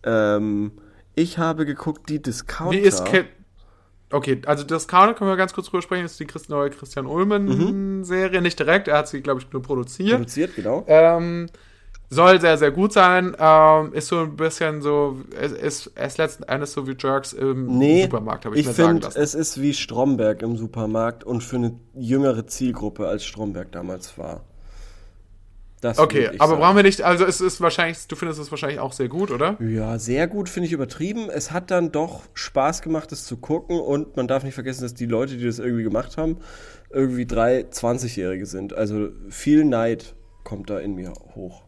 Ähm, ich habe geguckt die Discounter. Wie ist Kid? Okay, also Discounter können wir ganz kurz drüber sprechen. Das ist die neue Christian Ullmann-Serie. Nicht direkt, er hat sie, glaube ich, nur produziert. produziert, genau. Ähm, soll sehr, sehr gut sein. Ähm, ist so ein bisschen so, es ist, ist letzten Endes so wie Jerks im Nee, Supermarkt, habe ich, ich mir sagen finde, lassen. es ist wie Stromberg im Supermarkt und für eine jüngere Zielgruppe als Stromberg damals war. Das Okay, aber sagen. brauchen wir nicht, also es ist wahrscheinlich, du findest es wahrscheinlich auch sehr gut, oder? Ja, sehr gut finde ich übertrieben. Es hat dann doch Spaß gemacht, es zu gucken und man darf nicht vergessen, dass die Leute, die das irgendwie gemacht haben, irgendwie drei 20-Jährige sind. Also viel Neid kommt da in mir hoch.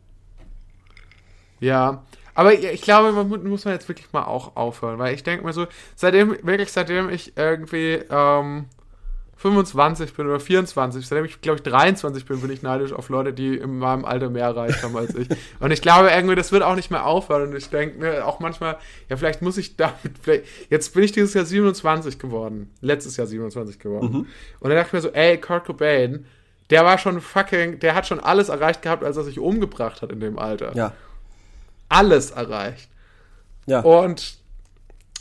Ja, aber ich glaube, man mu- muss man jetzt wirklich mal auch aufhören, weil ich denke mir so, seitdem, wirklich seitdem ich irgendwie ähm, 25 bin oder 24, seitdem ich glaube ich 23 bin, bin ich neidisch auf Leute, die in meinem Alter mehr erreicht haben als ich. (laughs) Und ich glaube irgendwie, das wird auch nicht mehr aufhören. Und ich denke mir auch manchmal, ja, vielleicht muss ich damit, vielleicht, jetzt bin ich dieses Jahr 27 geworden, letztes Jahr 27 geworden. Und dann dachte ich mir so, ey, Kurt Cobain, der war schon fucking, der hat schon alles erreicht gehabt, als er sich umgebracht hat in dem Alter Ja. Alles erreicht. Ja. Und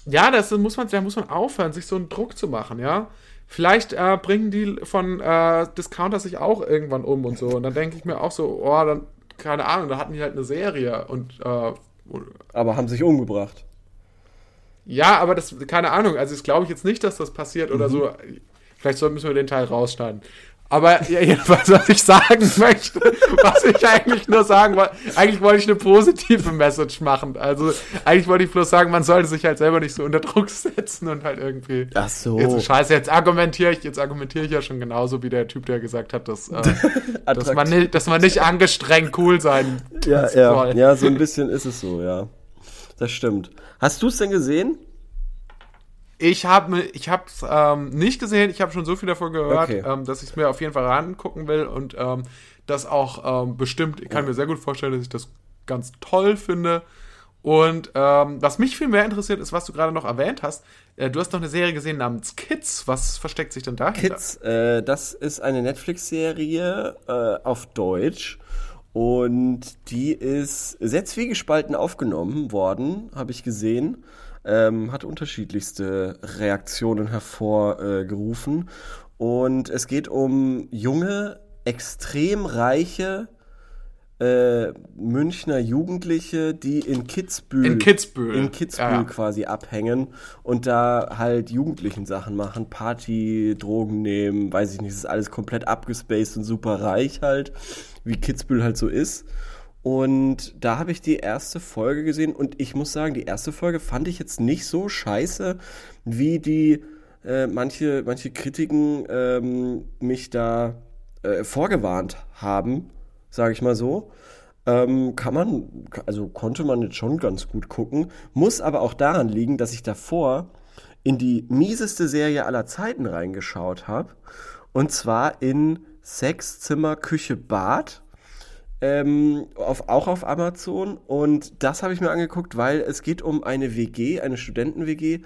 ja, das muss man, da muss man aufhören, sich so einen Druck zu machen, ja. vielleicht äh, bringen die von äh, Discounter sich auch irgendwann um und so. Und dann denke ich mir auch so, oh, dann, keine Ahnung, da hatten die halt eine Serie und äh, Aber haben sich umgebracht. ja, aber das, keine Ahnung, also das glaube ich jetzt nicht, dass das passiert oder so. Vielleicht müssen wir den Teil rausschneiden. Aber ja, jedenfalls, (laughs) was ich sagen möchte, was ich eigentlich nur sagen wollte, eigentlich wollte ich eine positive Message machen. Also eigentlich wollte ich bloß sagen, man sollte sich halt selber nicht so unter Druck setzen und halt irgendwie. Ach so. Jetzt, scheiße, jetzt argumentiere ich, jetzt argumentiere ich ja schon genauso wie der Typ, der gesagt hat, dass, äh, (laughs) dass, man, nicht, dass man nicht angestrengt cool sein Ja, soll. ja, ja, so ein bisschen ist es so, ja. Das stimmt. Hast du es denn gesehen? Ich habe ich hab's ähm, nicht gesehen, ich habe schon so viel davon gehört, Okay. ähm, dass ich es mir auf jeden Fall angucken will und ähm, das auch ähm, bestimmt, ich kann mir sehr gut vorstellen, dass ich das ganz toll finde. Und ähm, was mich viel mehr interessiert, ist, was du gerade noch erwähnt hast. Äh, du hast noch eine Serie gesehen namens Kids. Was versteckt sich denn dahinter? Kids, äh, das ist eine Netflix-Serie äh, auf Deutsch und die ist sehr zwiegespalten aufgenommen worden, habe ich gesehen. Ähm, hat unterschiedlichste Reaktionen hervorgerufen. Und es geht um junge, extrem reiche äh, Münchner Jugendliche, die in Kitzbühel, In Kitzbühel. in Kitzbühel Ja, ja. quasi abhängen und da halt jugendlichen Sachen machen, Party, Drogen nehmen, weiß ich nicht, es ist alles komplett abgespaced und super reich halt, wie Kitzbühel halt so ist. Und da habe ich die erste Folge gesehen und ich muss sagen, die erste Folge fand ich jetzt nicht so scheiße, wie die äh, manche, manche Kritiken ähm, mich da äh, vorgewarnt haben, sage ich mal so. Ähm, kann man, also konnte man jetzt schon ganz gut gucken, muss aber auch daran liegen, dass ich davor in die mieseste Serie aller Zeiten reingeschaut habe. Und zwar in Sex, Zimmer, Küche, Bad ähm, auf, auch auf Amazon. Und das habe ich mir angeguckt, weil es geht um eine WG, eine Studenten-WG,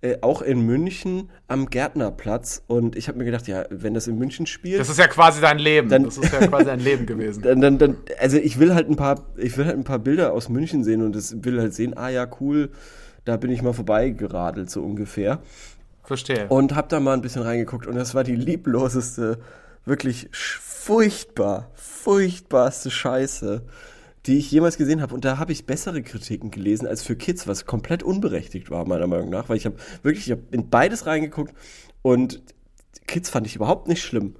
äh, auch in München am Gärtnerplatz. Und ich habe mir gedacht, ja, wenn das in München spielt. Das ist ja quasi dein Leben. Dann- das ist ja quasi dein Leben gewesen. (laughs) dann, dann, dann, also ich will halt ein paar, ich will halt ein paar Bilder aus München sehen und das will halt sehen, ah ja, cool, da bin ich mal vorbeigeradelt, so ungefähr. Verstehe. Und hab da mal ein bisschen reingeguckt und das war die liebloseste, wirklich furchtbar, furchtbarste Scheiße, die ich jemals gesehen habe. Und da habe ich bessere Kritiken gelesen als für Kids, was komplett unberechtigt war, meiner Meinung nach, weil ich habe wirklich, ich habe in beides reingeguckt und Kids fand ich überhaupt nicht schlimm.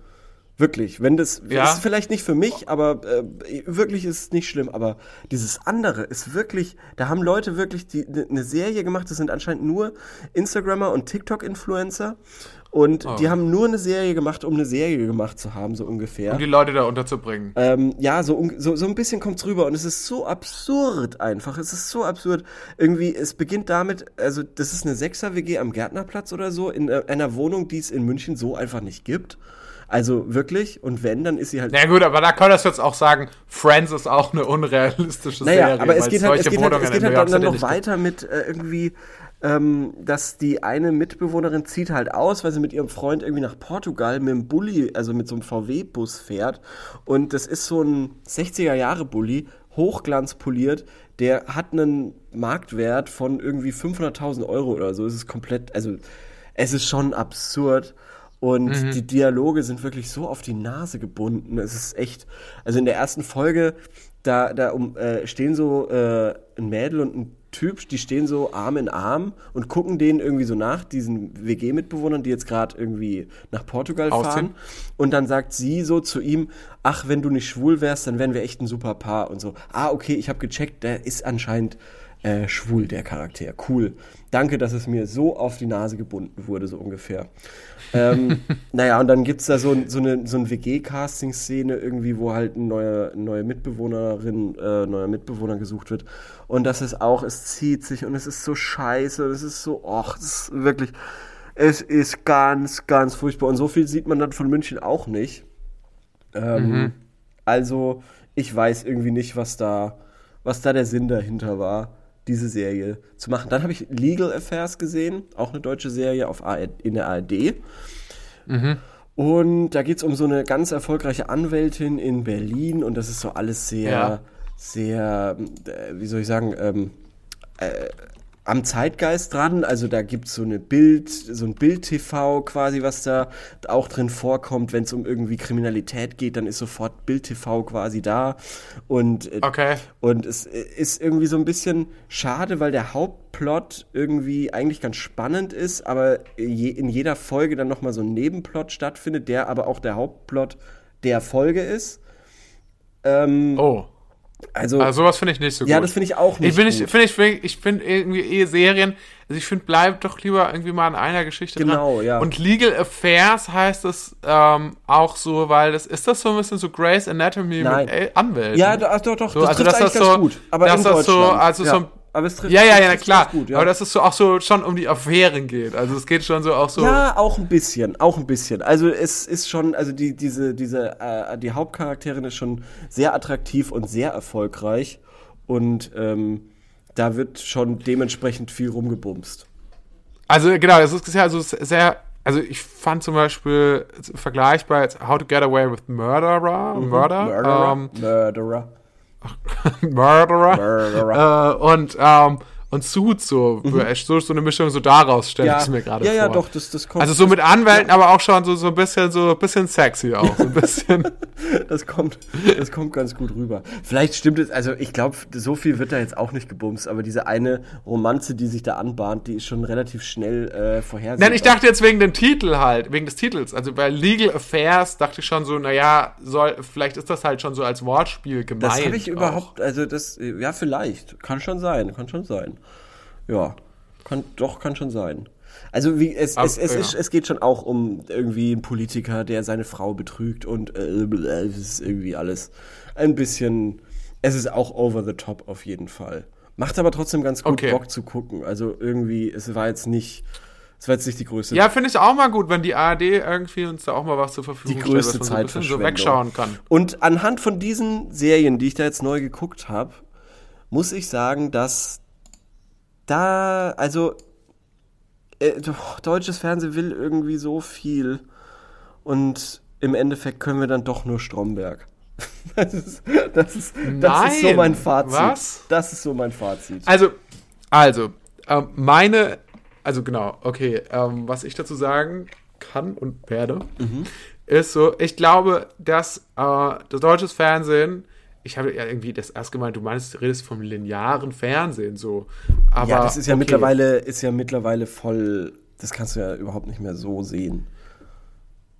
Wirklich, wenn das Ja. ist vielleicht nicht für mich, aber äh, wirklich ist es nicht schlimm. Aber dieses andere ist wirklich, da haben Leute wirklich die ne- eine Serie gemacht. Das sind anscheinend nur Instagrammer und TikTok-Influencer und Oh. die haben nur eine Serie gemacht, um eine Serie gemacht zu haben, so ungefähr. um die Leute da unterzubringen. Ähm, ja, so, so, so ein bisschen kommt's rüber und es ist so absurd einfach. Es ist so absurd. Irgendwie, es beginnt damit, also das ist eine Sechser-WG am Gärtnerplatz oder so, in äh, einer Wohnung, die es in München so einfach nicht gibt. Also wirklich, und wenn, dann ist sie halt. Na gut, aber da könntest du jetzt auch sagen, Friends ist auch eine unrealistische Naja, Serie. aber es geht halt, es solche geht halt, es geht halt dann, dann noch weiter mit äh, irgendwie, ähm, dass die eine Mitbewohnerin zieht halt aus, weil sie mit ihrem Freund irgendwie nach Portugal mit dem Bulli, also mit so einem VW-Bus fährt. Und das ist so ein 60er-Jahre-Bulli, hochglanzpoliert, der hat einen Marktwert von irgendwie 500.000 Euro oder so. Es ist komplett, also es ist schon absurd. Und Mhm. die Dialoge sind wirklich so auf die Nase gebunden. Es ist echt, also in der ersten Folge, da, da um, äh, stehen so äh, ein Mädel und ein Typ, die stehen so Arm in Arm und gucken denen irgendwie so nach, diesen WG-Mitbewohnern, die jetzt gerade irgendwie nach Portugal Ausziehen. fahren. Und dann sagt sie so zu ihm, ach, wenn du nicht schwul wärst, dann wären wir echt ein super Paar und so. Ah, okay, ich habe gecheckt, der ist anscheinend äh, schwul, der Charakter. Cool. Danke, dass es mir so auf die Nase gebunden wurde, so ungefähr. ähm, (laughs) naja, und dann gibt's da so, so eine, so eine WG-Casting-Szene irgendwie, wo halt eine neue, neue Mitbewohnerin, äh, neuer Mitbewohner gesucht wird. Und das ist auch, es zieht sich und es ist so scheiße, es ist so, och, es ist wirklich, es ist ganz, ganz furchtbar. Und so viel sieht man dann von München auch nicht. Ähm, Also, ich weiß irgendwie nicht, was da, was da der Sinn dahinter war, diese Serie zu machen. Dann habe ich Legal Affairs gesehen, auch eine deutsche Serie auf ARD, in der ARD. Und da geht es um so eine ganz erfolgreiche Anwältin in Berlin und das ist so alles sehr, Ja. sehr, äh, wie soll ich sagen, ähm, äh, am Zeitgeist dran. Also da gibt's so eine Bild, so ein Bild-TV quasi, was da auch drin vorkommt. Wenn es um irgendwie Kriminalität geht, dann ist sofort Bild-TV quasi da. Und, äh, Okay. und es ist irgendwie so ein bisschen schade, weil der Hauptplot irgendwie eigentlich ganz spannend ist, aber je, in jeder Folge dann nochmal so ein Nebenplot stattfindet, der aber auch der Hauptplot der Folge ist. Ähm, Oh. Also, Also sowas finde ich nicht so gut. ja, das finde ich auch nicht Ich bin, gut. ich finde, ich ich finde irgendwie eh Serien, also ich finde, bleibt doch lieber irgendwie mal an einer Geschichte Genau, dran. ja. Und Legal Affairs heißt es ähm, auch so, weil das, ist das so ein bisschen so Grey's Anatomy Nein. mit Anwälten? Ja, doch, doch, doch. So, das also das ganz so- gut. Aber dass in das so- also ja. so- aber es trifft, Ja, ja, ja, klar. gut, ja. Aber dass es so auch so schon um die Affären geht. Also es geht schon so auch so. Ja, auch ein bisschen, auch ein bisschen. Also es ist schon, also die diese diese äh, die Hauptcharakterin ist schon sehr attraktiv und sehr erfolgreich und ähm, da wird schon dementsprechend viel rumgebumst. Also genau, das ist ja also sehr. Also ich fand zum Beispiel vergleichbar jetzt How to Get Away with Murderer, Murder, Murderer, ähm, Murderer, Murderer, Murderer. äh, und ähm, und Suits so, so so eine Mischung so daraus stelle ich ja, es mir gerade ja, vor. ja, doch, das das kommt. Also so mit Anwälten, aber auch schon so so ein bisschen so ein bisschen sexy auch, so ein (laughs) bisschen. das kommt, das kommt ganz gut rüber. Vielleicht stimmt es, also ich glaube, so viel wird da jetzt auch nicht gebumst, aber diese eine Romanze, die sich da anbahnt, die ist schon relativ schnell äh, vorhersehbar. Nein, ich dachte jetzt wegen dem Titel halt, wegen des Titels. Also bei Legal Affairs dachte ich schon so, naja, soll, vielleicht ist das halt schon so als Wortspiel gemeint. Das habe ich auch. überhaupt, also das, ja, vielleicht. Kann schon sein, kann schon sein. Ja, kann, doch, kann schon sein. Also wie, es, Aber, es, es, ja. ist, es geht schon auch um irgendwie einen Politiker, der seine Frau betrügt und äh, es ist irgendwie alles ein bisschen, es ist auch over the top auf jeden Fall. Macht aber trotzdem ganz gut Okay. Bock zu gucken. Also irgendwie, es war jetzt nicht, es war jetzt nicht die größte Ja, finde ich auch mal gut, wenn die ARD irgendwie uns da auch mal was zur Verfügung Die größte stellt, was man so ein bisschen so wegschauen kann. Und anhand von diesen Serien, die ich da jetzt neu geguckt habe, muss ich sagen, dass da, also äh, deutsches Fernsehen will irgendwie so viel und im Endeffekt können wir dann doch nur Stromberg. (laughs) Das ist, das ist, das ist so Nein, mein Fazit. was? Das ist so mein Fazit. Also, also, ähm, meine, also genau, okay, ähm, was ich dazu sagen kann und werde, Mhm. ist so, ich glaube, dass äh, das deutsches Fernsehen, ich habe ja irgendwie das erst gemeint, du meinst, du redest vom linearen Fernsehen so. Aber, ja, das ist ja okay. mittlerweile, ist ja mittlerweile voll, das kannst du ja überhaupt nicht mehr so sehen.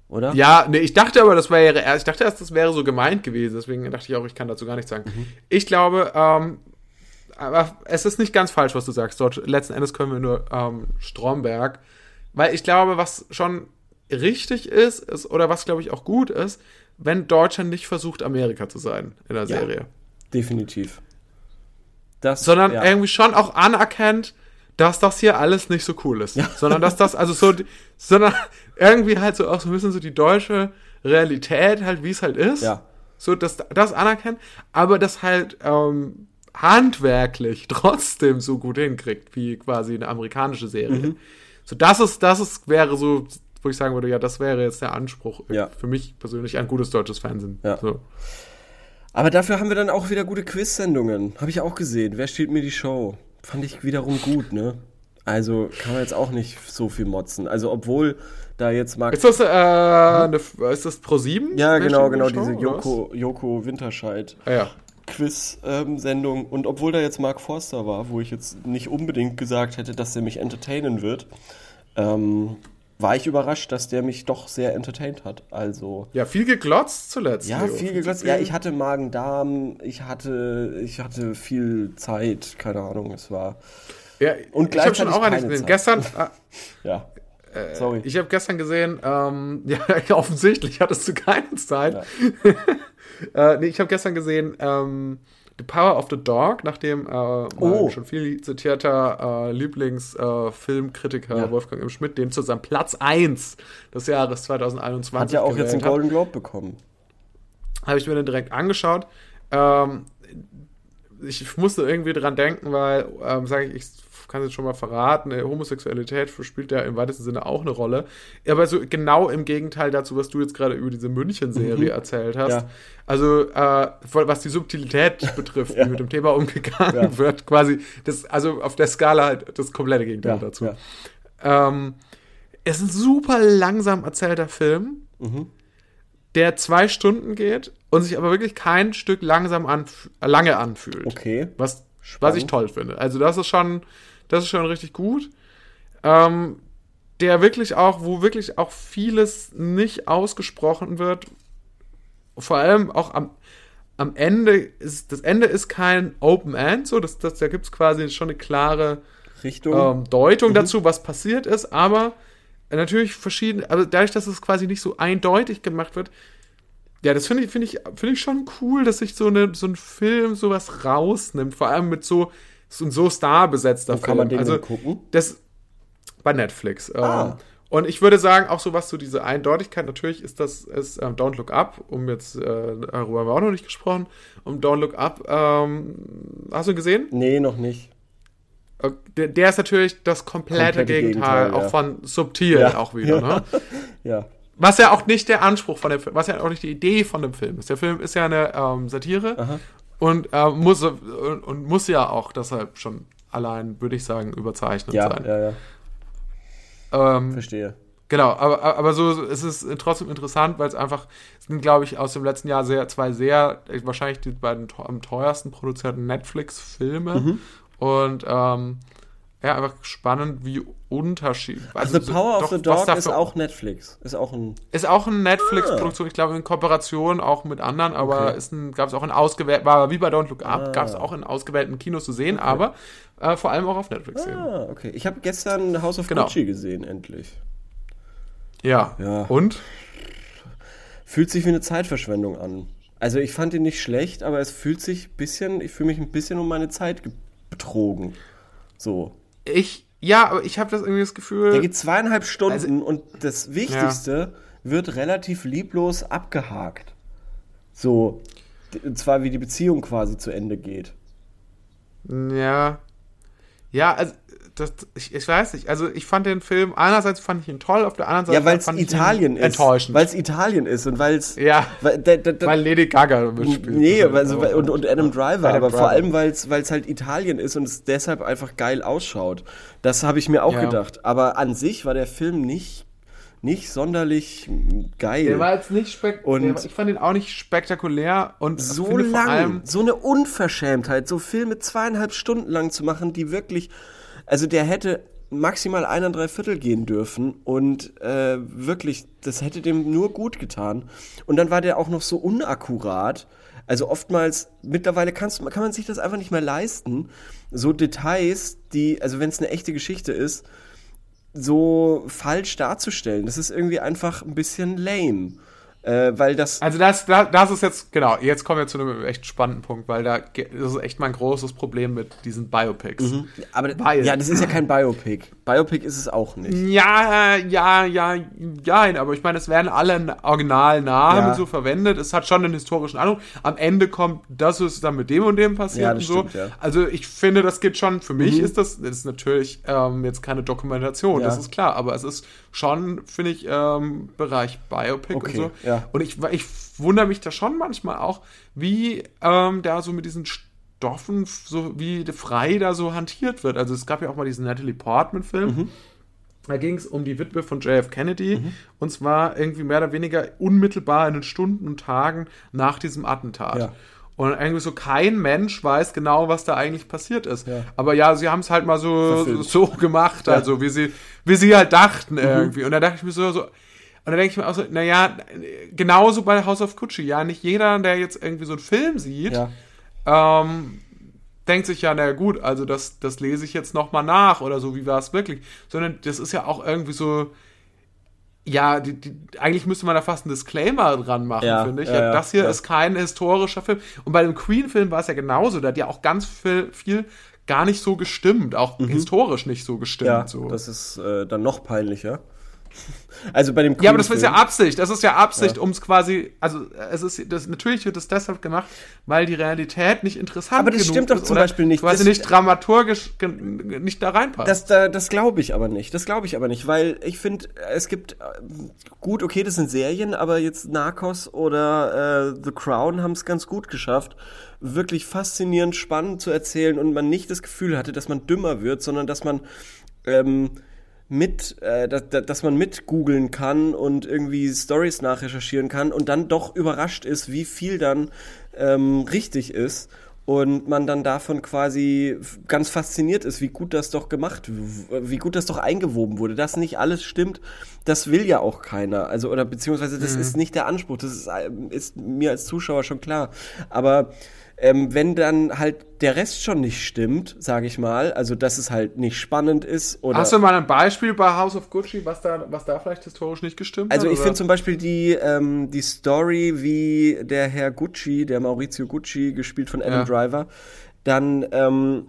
Oder? Ja, nee, ich dachte aber, das wäre ich dachte erst, das wäre so gemeint gewesen, deswegen dachte ich auch, ich kann dazu gar nichts sagen. Mhm. Ich glaube, ähm, aber es ist nicht ganz falsch, was du sagst. Dort, letzten Endes können wir nur ähm, Stromberg, weil ich glaube, was schon richtig ist, ist oder was glaube ich auch gut ist, wenn Deutschland nicht versucht, Amerika zu sein in der Ja. Serie, Definitiv. Das, sondern ja. irgendwie schon auch anerkennt, dass das hier alles nicht so cool ist, sondern dass das also so, sondern irgendwie halt so auch so ein bisschen so die deutsche Realität halt, wie es halt ist. Ja. So, dass das anerkennen, aber das halt ähm, handwerklich (laughs) trotzdem so gut hinkriegt, wie quasi eine amerikanische Serie. Mhm. So, das ist, das ist, wäre so, wo ich sagen würde, ja, das wäre jetzt der Anspruch Ja. für mich persönlich ein gutes deutsches Fernsehen. Ja. So. Aber dafür haben wir dann auch wieder gute Quiz-Sendungen. Habe ich auch gesehen. Wer stiehlt mir die Show? Fand ich wiederum gut, ne? Also kann man jetzt auch nicht so viel motzen. Also obwohl da jetzt Marc... Ist das, äh, eine, ist das Pro 7? ja, genau, genau, diese Joko, Joko Winterscheid Ah, ja. Quiz-Sendung. Und obwohl da jetzt Mark Forster war, wo ich jetzt nicht unbedingt gesagt hätte, dass der mich entertainen wird, ähm, war ich überrascht, dass der mich doch sehr entertained hat. Also... Ja, viel geglotzt zuletzt. Ja, Leo. viel geglotzt. Ja, ich hatte Magen-Darm, ich hatte, ich hatte viel Zeit, keine Ahnung, es war. Ja, Und ich habe schon auch keine gesehen. Zeit. Gestern, (laughs) äh, Ja. Sorry. ich habe gestern gesehen, ähm, (laughs) ja, offensichtlich hattest du keine Zeit. (laughs) äh, nee, ich habe gestern gesehen, ähm, The Power of the Dog, nachdem äh, Oh. schon viel zitierter äh, Lieblingsfilmkritiker Ja. Wolfgang M. Schmidt den zu seinem Platz 1 des Jahres 2021 Hat ja auch jetzt einen. Golden Globe bekommen. habe ich mir den direkt angeschaut. Ähm, ich musste irgendwie dran denken, weil, ähm, sage ich, ich kann es jetzt schon mal verraten, äh, Homosexualität spielt ja im weitesten Sinne auch eine Rolle. Aber so genau im Gegenteil dazu, was du jetzt gerade über diese München-Serie Mhm. erzählt hast. Ja. Also, äh, was die Subtilität (laughs) betrifft, wie mit dem Thema umgegangen Ja. wird, quasi, das, also auf der Skala halt das komplette Gegenteil Ja, dazu. ja. Ähm, es ist ein super langsam erzählter Film, der zwei Stunden geht und sich aber wirklich kein Stück langsam anf lange anfühlt. Okay. Was, was ich toll finde. Also das ist schon, das ist schon richtig gut. Ähm, der wirklich auch, wo wirklich auch vieles nicht ausgesprochen wird. Vor allem auch am, am Ende ist, das Ende ist kein Open End, so, das, das, da gibt es quasi schon eine klare Richtung. ähm, Deutung dazu, was passiert ist, aber natürlich verschieden, also dadurch, dass es quasi nicht so eindeutig gemacht wird, ja, das finde ich, finde ich, finde ich schon cool, dass sich so, eine, so ein Film sowas rausnimmt, vor allem mit so, so, so starbesetzter Wo kann man den also, gucken? Das bei Netflix. Ähm, Ah. und ich würde sagen, auch so was zu diese Eindeutigkeit, natürlich ist das ist, ähm, Don't Look Up, um jetzt, äh, darüber haben wir auch noch nicht gesprochen, um Don't Look Up, ähm, hast du gesehen? nee, noch nicht. Der, der ist natürlich das komplette, Komplette Gegenteil, Gegenteil, ja. auch von Subtil Ja. auch wieder. (laughs) Ja. Ne? Ja. Was ja auch nicht der Anspruch von dem Film, was ja auch nicht die Idee von dem Film ist. Der Film ist ja eine ähm, Satire Aha. und äh, muss und, und muss ja auch deshalb schon allein, würde ich sagen, überzeichnet Ja, sein. ja, ja. Ähm, Verstehe. Genau, aber, aber so so ist es trotzdem interessant, weil es einfach, es sind, glaube ich, aus dem letzten Jahr sehr, zwei sehr, äh, wahrscheinlich die beiden am teuersten produzierten Netflix-Filme. Mhm. Und ähm, ja, einfach spannend, wie unterschiedlich. Also, The Power of doch, the was Dog ist auch Netflix. Ist auch ein. Ist auch eine Netflix-Produktion, ich glaube in Kooperation auch mit anderen, aber Ah. Okay. ein, gab es auch in ausgewählten, war wie bei Don't Look Up, Ah. gab es auch in ausgewählten Kinos zu sehen, aber äh, vor allem auch auf Netflix sehen. Ah, okay. Ich habe gestern House of Genau. Gucci gesehen, endlich. Ja. Ja. Und? Fühlt sich wie eine Zeitverschwendung an. Also ich fand ihn nicht schlecht, aber es fühlt sich ein bisschen, ich fühle mich ein bisschen um meine Zeit ge- betrogen. So. Ich, ja, aber ich habe das irgendwie das Gefühl. Der geht zweieinhalb Stunden Also- und das Wichtigste wird relativ lieblos abgehakt. So. Und zwar wie die Beziehung quasi zu Ende geht. Ja. Ja, also das, ich, ich weiß nicht. Also ich fand den Film, einerseits fand ich ihn toll, auf der anderen Seite Ja, weil es fand ich ihn Italien ist. enttäuschend. Weil es Italien ist und weil es. ja, Weil, da, da, da, weil Lady Gaga mitspielt. Nee, also, ist- und, und Adam Driver, Adam aber Driver. vor allem, weil es halt Italien ist und es deshalb einfach geil ausschaut. Das habe ich mir auch Ja. gedacht. Aber an sich war der Film nicht, nicht sonderlich geil. Der war jetzt nicht spektakulär. Ich fand ihn auch nicht spektakulär und so lang, so eine Unverschämtheit, so Filme zweieinhalb Stunden lang zu machen, die wirklich, also der hätte maximal eineinhalb Viertel gehen dürfen und äh, wirklich, das hätte dem nur gut getan. Und dann war der auch noch so unakkurat. Also oftmals, mittlerweile kannst, kann man sich das einfach nicht mehr leisten. So Details, die, also wenn es eine echte Geschichte ist, so falsch darzustellen. Das ist irgendwie einfach ein bisschen lame. Äh, weil das Also das, das, das ist jetzt, genau, jetzt kommen wir zu einem echt spannenden Punkt, weil da das ist echt mein großes Problem mit diesen Biopics. Aber Weil- ja, das ist ja kein Biopic. Biopic ist es auch nicht. Ja, ja, ja, ja, aber ich meine, es werden alle Originalnamen Ja. so verwendet. Es hat schon einen historischen Ahnung. Am Ende kommt, das ist dann mit dem und dem passiert Ja, und so. stimmt, ja. Also ich finde, das geht schon, für mich ist das, das ist natürlich ähm, jetzt keine Dokumentation, das ist klar, aber es ist schon, finde ich, ähm, Bereich Biopic Okay, und so. Und ich, ich wundere mich da schon manchmal auch, wie ähm, da so mit diesen Stoffen, so wie frei da so hantiert wird. Also es gab ja auch mal diesen Natalie Portman-Film. Mhm. Da ging es um die Witwe von JF Kennedy und zwar irgendwie mehr oder weniger unmittelbar in den Stunden und Tagen nach diesem Attentat. Ja. Und irgendwie so kein Mensch weiß genau, was da eigentlich passiert ist. Ja. Aber ja, sie haben es halt mal so, Verfilmt. so gemacht, Ja. Mhm. also wie sie, wie sie halt dachten irgendwie. Und da dachte ich mir so, so und da denke ich mir auch so, naja, genauso bei House of Gucci, ja, nicht jeder, der jetzt irgendwie so einen Film sieht, Ja. Ähm, denkt sich ja, na gut, also das, das lese ich jetzt nochmal nach oder so, wie war es wirklich? Sondern das ist ja auch irgendwie so, ja, die, die, eigentlich müsste man da fast einen Disclaimer dran machen, Ja, finde ich. ja, Ja, das hier ist kein historischer Film. Und bei dem Queen-Film war es ja genauso, da hat ja auch ganz viel, viel gar nicht so gestimmt, auch historisch nicht so gestimmt. Mhm. Ja, so. das ist äh, dann noch peinlicher. (laughs) Also bei dem Ja, aber das ist ja. Absicht. Das ist ja Absicht, Ja. um es quasi, also es ist, das, natürlich wird es deshalb gemacht, weil die Realität nicht interessant Aber das stimmt doch ist zum Beispiel nicht. Quasi Das- nicht dramaturgisch nicht da reinpasst. Das, da, das glaube ich aber nicht. Das glaube ich aber nicht, weil ich finde, es gibt ähm, gut, okay, das sind Serien, aber jetzt Narcos oder äh, The Crown haben es ganz gut geschafft, wirklich faszinierend spannend zu erzählen und man nicht das Gefühl hatte, dass man dümmer wird, sondern dass man ähm, mit, äh, dass, dass man mit googeln kann und irgendwie Stories nachrecherchieren kann und dann doch überrascht ist, wie viel dann ähm, richtig ist und man dann davon quasi ganz fasziniert ist, wie gut das doch gemacht, wie gut das doch eingewoben wurde. Dass nicht alles stimmt, das will ja auch keiner. Also oder beziehungsweise das ist nicht der Anspruch. Das ist, ähm, ist mir als Zuschauer schon klar. Aber ähm, wenn dann halt der Rest schon nicht stimmt, sage ich mal, also dass es halt nicht spannend ist oder Hast du mal ein Beispiel bei House of Gucci, was da, was da vielleicht historisch nicht gestimmt Also hat? ich oder? finde zum Beispiel die, ähm, die Story, wie der Herr Gucci, der Maurizio Gucci, gespielt von Adam Ja. Driver, dann ähm,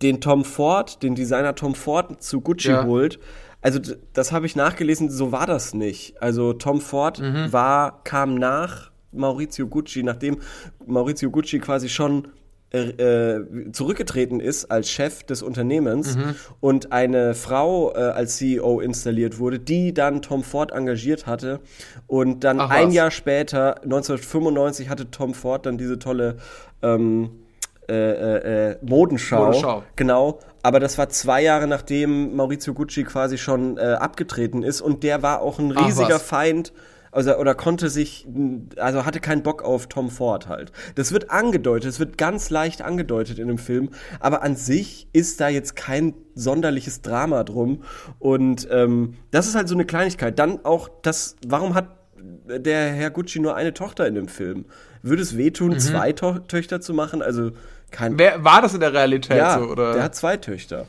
den Tom Ford, den Designer Tom Ford zu Gucci Ja. holt. Also das habe ich nachgelesen, so war das nicht. Also Tom Ford Mhm. war, kam nach Maurizio Gucci, nachdem Maurizio Gucci quasi schon äh, äh, zurückgetreten ist als Chef des Unternehmens Mhm. und eine Frau äh, als CEO installiert wurde, die dann Tom Ford engagiert hatte und dann Ach, ein was. Jahr später, 1995, hatte Tom Ford dann diese tolle ähm, äh, äh, Modenschau. Modenschau. Genau, aber das war zwei Jahre nachdem Maurizio Gucci quasi schon abgetreten ist und der war auch ein Ach, riesiger was. Feind. Also, oder konnte sich, also hatte keinen Bock auf Tom Ford halt. Das wird angedeutet, es wird ganz leicht angedeutet in dem Film, aber an sich ist da jetzt kein sonderliches Drama drum. Und ähm, das ist halt so eine Kleinigkeit. Dann auch das, warum hat der Herr Gucci nur eine Tochter in dem Film? Würde es wehtun, zwei to Töchter zu machen? Also kein. Wer, war das in der Realität ja, so? Oder? der hat zwei Töchter.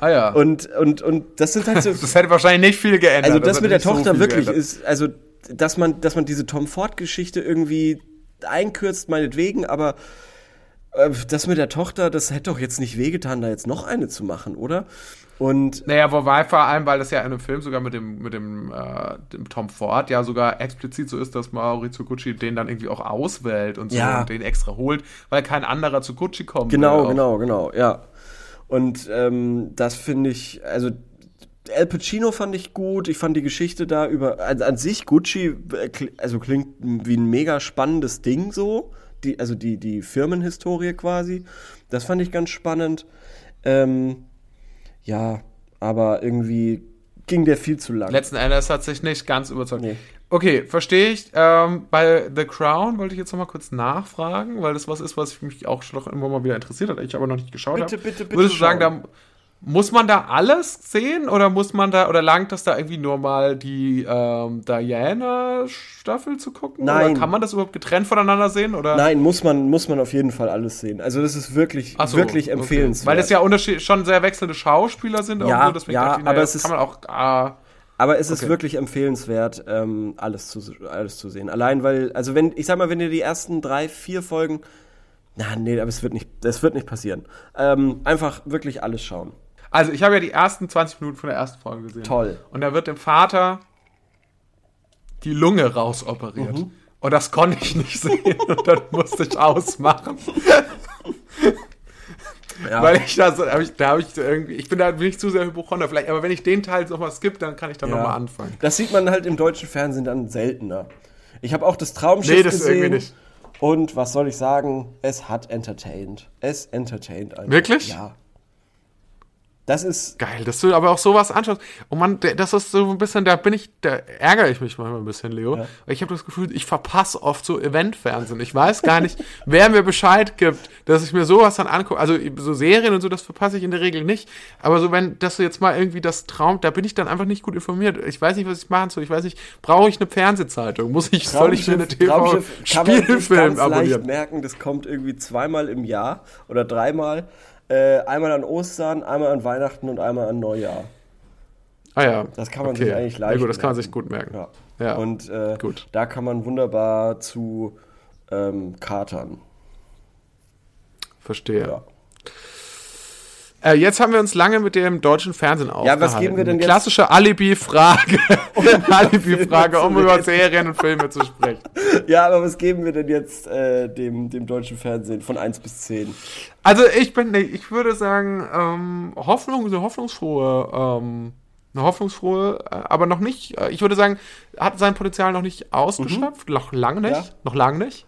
Ah ja. (laughs) Und, und, und das sind halt so. (laughs) das hätte wahrscheinlich nicht viel geändert. Also das hat mit der so Tochter viel wirklich geändert. ist, also dass man, dass man diese Tom Ford-Geschichte irgendwie einkürzt, meinetwegen, aber äh, das mit der Tochter, das hätte doch jetzt nicht wehgetan, da jetzt noch eine zu machen, oder? Und Naja, wobei vor allem, weil das ja in einem Film sogar mit dem, mit dem, äh, dem Tom Ford ja sogar explizit so ist, dass Maurizio Gucci den dann irgendwie auch auswählt und so Ja. und den extra holt, weil kein anderer zu Gucci kommt. genau, genau, genau, ja. Und ähm, das finde ich, also El Pacino fand ich gut. Ich fand die Geschichte da über an, an sich Gucci, äh, also klingt wie ein mega spannendes Ding so. Die, also die die Firmenhistorie quasi. Das fand ich ganz spannend. Ähm, ja, aber irgendwie ging der viel zu lang. Letzten Endes hat sich nicht ganz überzeugt. Nee. Okay, verstehe ich. Ähm, bei The Crown wollte ich jetzt noch mal kurz nachfragen, weil das was ist, was mich auch schon noch immer mal wieder interessiert hat, ich aber noch nicht geschaut habe. Bitte, bitte, bitte Würdest du sagen, da muss man da alles sehen oder muss man da oder langt das da irgendwie nur mal die ähm, Diana-Staffel zu gucken? Nein. Oder kann man das überhaupt getrennt voneinander sehen? Oder? Nein, muss man, muss man auf jeden Fall alles sehen. Also das ist wirklich, so, wirklich okay. empfehlenswert. Weil es ja schon sehr wechselnde Schauspieler sind. Ja, deswegen ja, aber es ist- kann man auch. ah, Aber es ist Okay. wirklich empfehlenswert, ähm, alles, zu, alles zu sehen. Allein weil, also wenn, ich sag mal, wenn ihr die ersten drei, vier Folgen, na, nee, aber es wird nicht, das wird nicht passieren. Ähm, einfach wirklich alles schauen. Also, ich habe ja die ersten 20 Minuten von der ersten Folge gesehen. Toll. Und da wird dem Vater die Lunge rausoperiert. Mhm. Und das konnte ich nicht sehen. Und dann musste ich ausmachen. (laughs) Ja. Weil ich da so, hab ich, da habe ich irgendwie, ich bin da bin ich zu sehr Hypochonder vielleicht, aber wenn ich den Teil nochmal skippe, dann kann ich dann Ja. nochmal anfangen. Das sieht man halt im deutschen Fernsehen dann seltener. Ich habe auch das Traumschiff Nee, das gesehen. irgendwie nicht. Und was soll ich sagen? Es hat entertained. Es entertained einfach. Wirklich? Ja. Das ist, Geil, dass du aber auch sowas anschaust. Und man, der- das ist so ein bisschen, da bin ich, da ärgere ich mich manchmal ein bisschen, Leo. Weil ich habe das Gefühl, ich verpasse oft so Eventfernsehen. Ich weiß gar nicht, (laughs) wer mir Bescheid gibt, dass ich mir sowas dann angucke. Also so Serien und so, das verpasse ich in der Regel nicht. Aber so, wenn das jetzt mal irgendwie das Traum, da bin ich dann einfach nicht gut informiert. Ich weiß nicht, was ich machen soll. Ich weiß nicht, brauche ich eine Fernsehzeitung? Muss ich, soll ich mir eine Traumschiff kann man sich TV-Spielfilm ganz leicht abonnieren? merken, das kommt irgendwie zweimal im Jahr oder dreimal. Äh, einmal an Ostern, einmal an Weihnachten und einmal an Neujahr. Ah ja. Das kann man sich eigentlich leicht Ja gut, das kann man sich gut merken. Ja. Ja. Und äh, Gut. da kann man wunderbar zu ähm, katern. Verstehe. Ja. Äh, jetzt haben wir uns lange mit dem deutschen Fernsehen aufgehalten. was geben wir denn jetzt? Klassische Alibi-Frage. (laughs) Alibi-Frage, um über Serien und Filme zu sprechen. Ja, aber was geben wir denn jetzt äh, dem, dem deutschen Fernsehen von 1 bis 10? Also ich bin, ich würde sagen, ähm, Hoffnung, eine hoffnungsfrohe, ähm, eine hoffnungsfrohe, äh, aber noch nicht, äh, ich würde sagen, hat sein Potenzial noch nicht ausgeschöpft, noch lange nicht, Ja. noch lange nicht.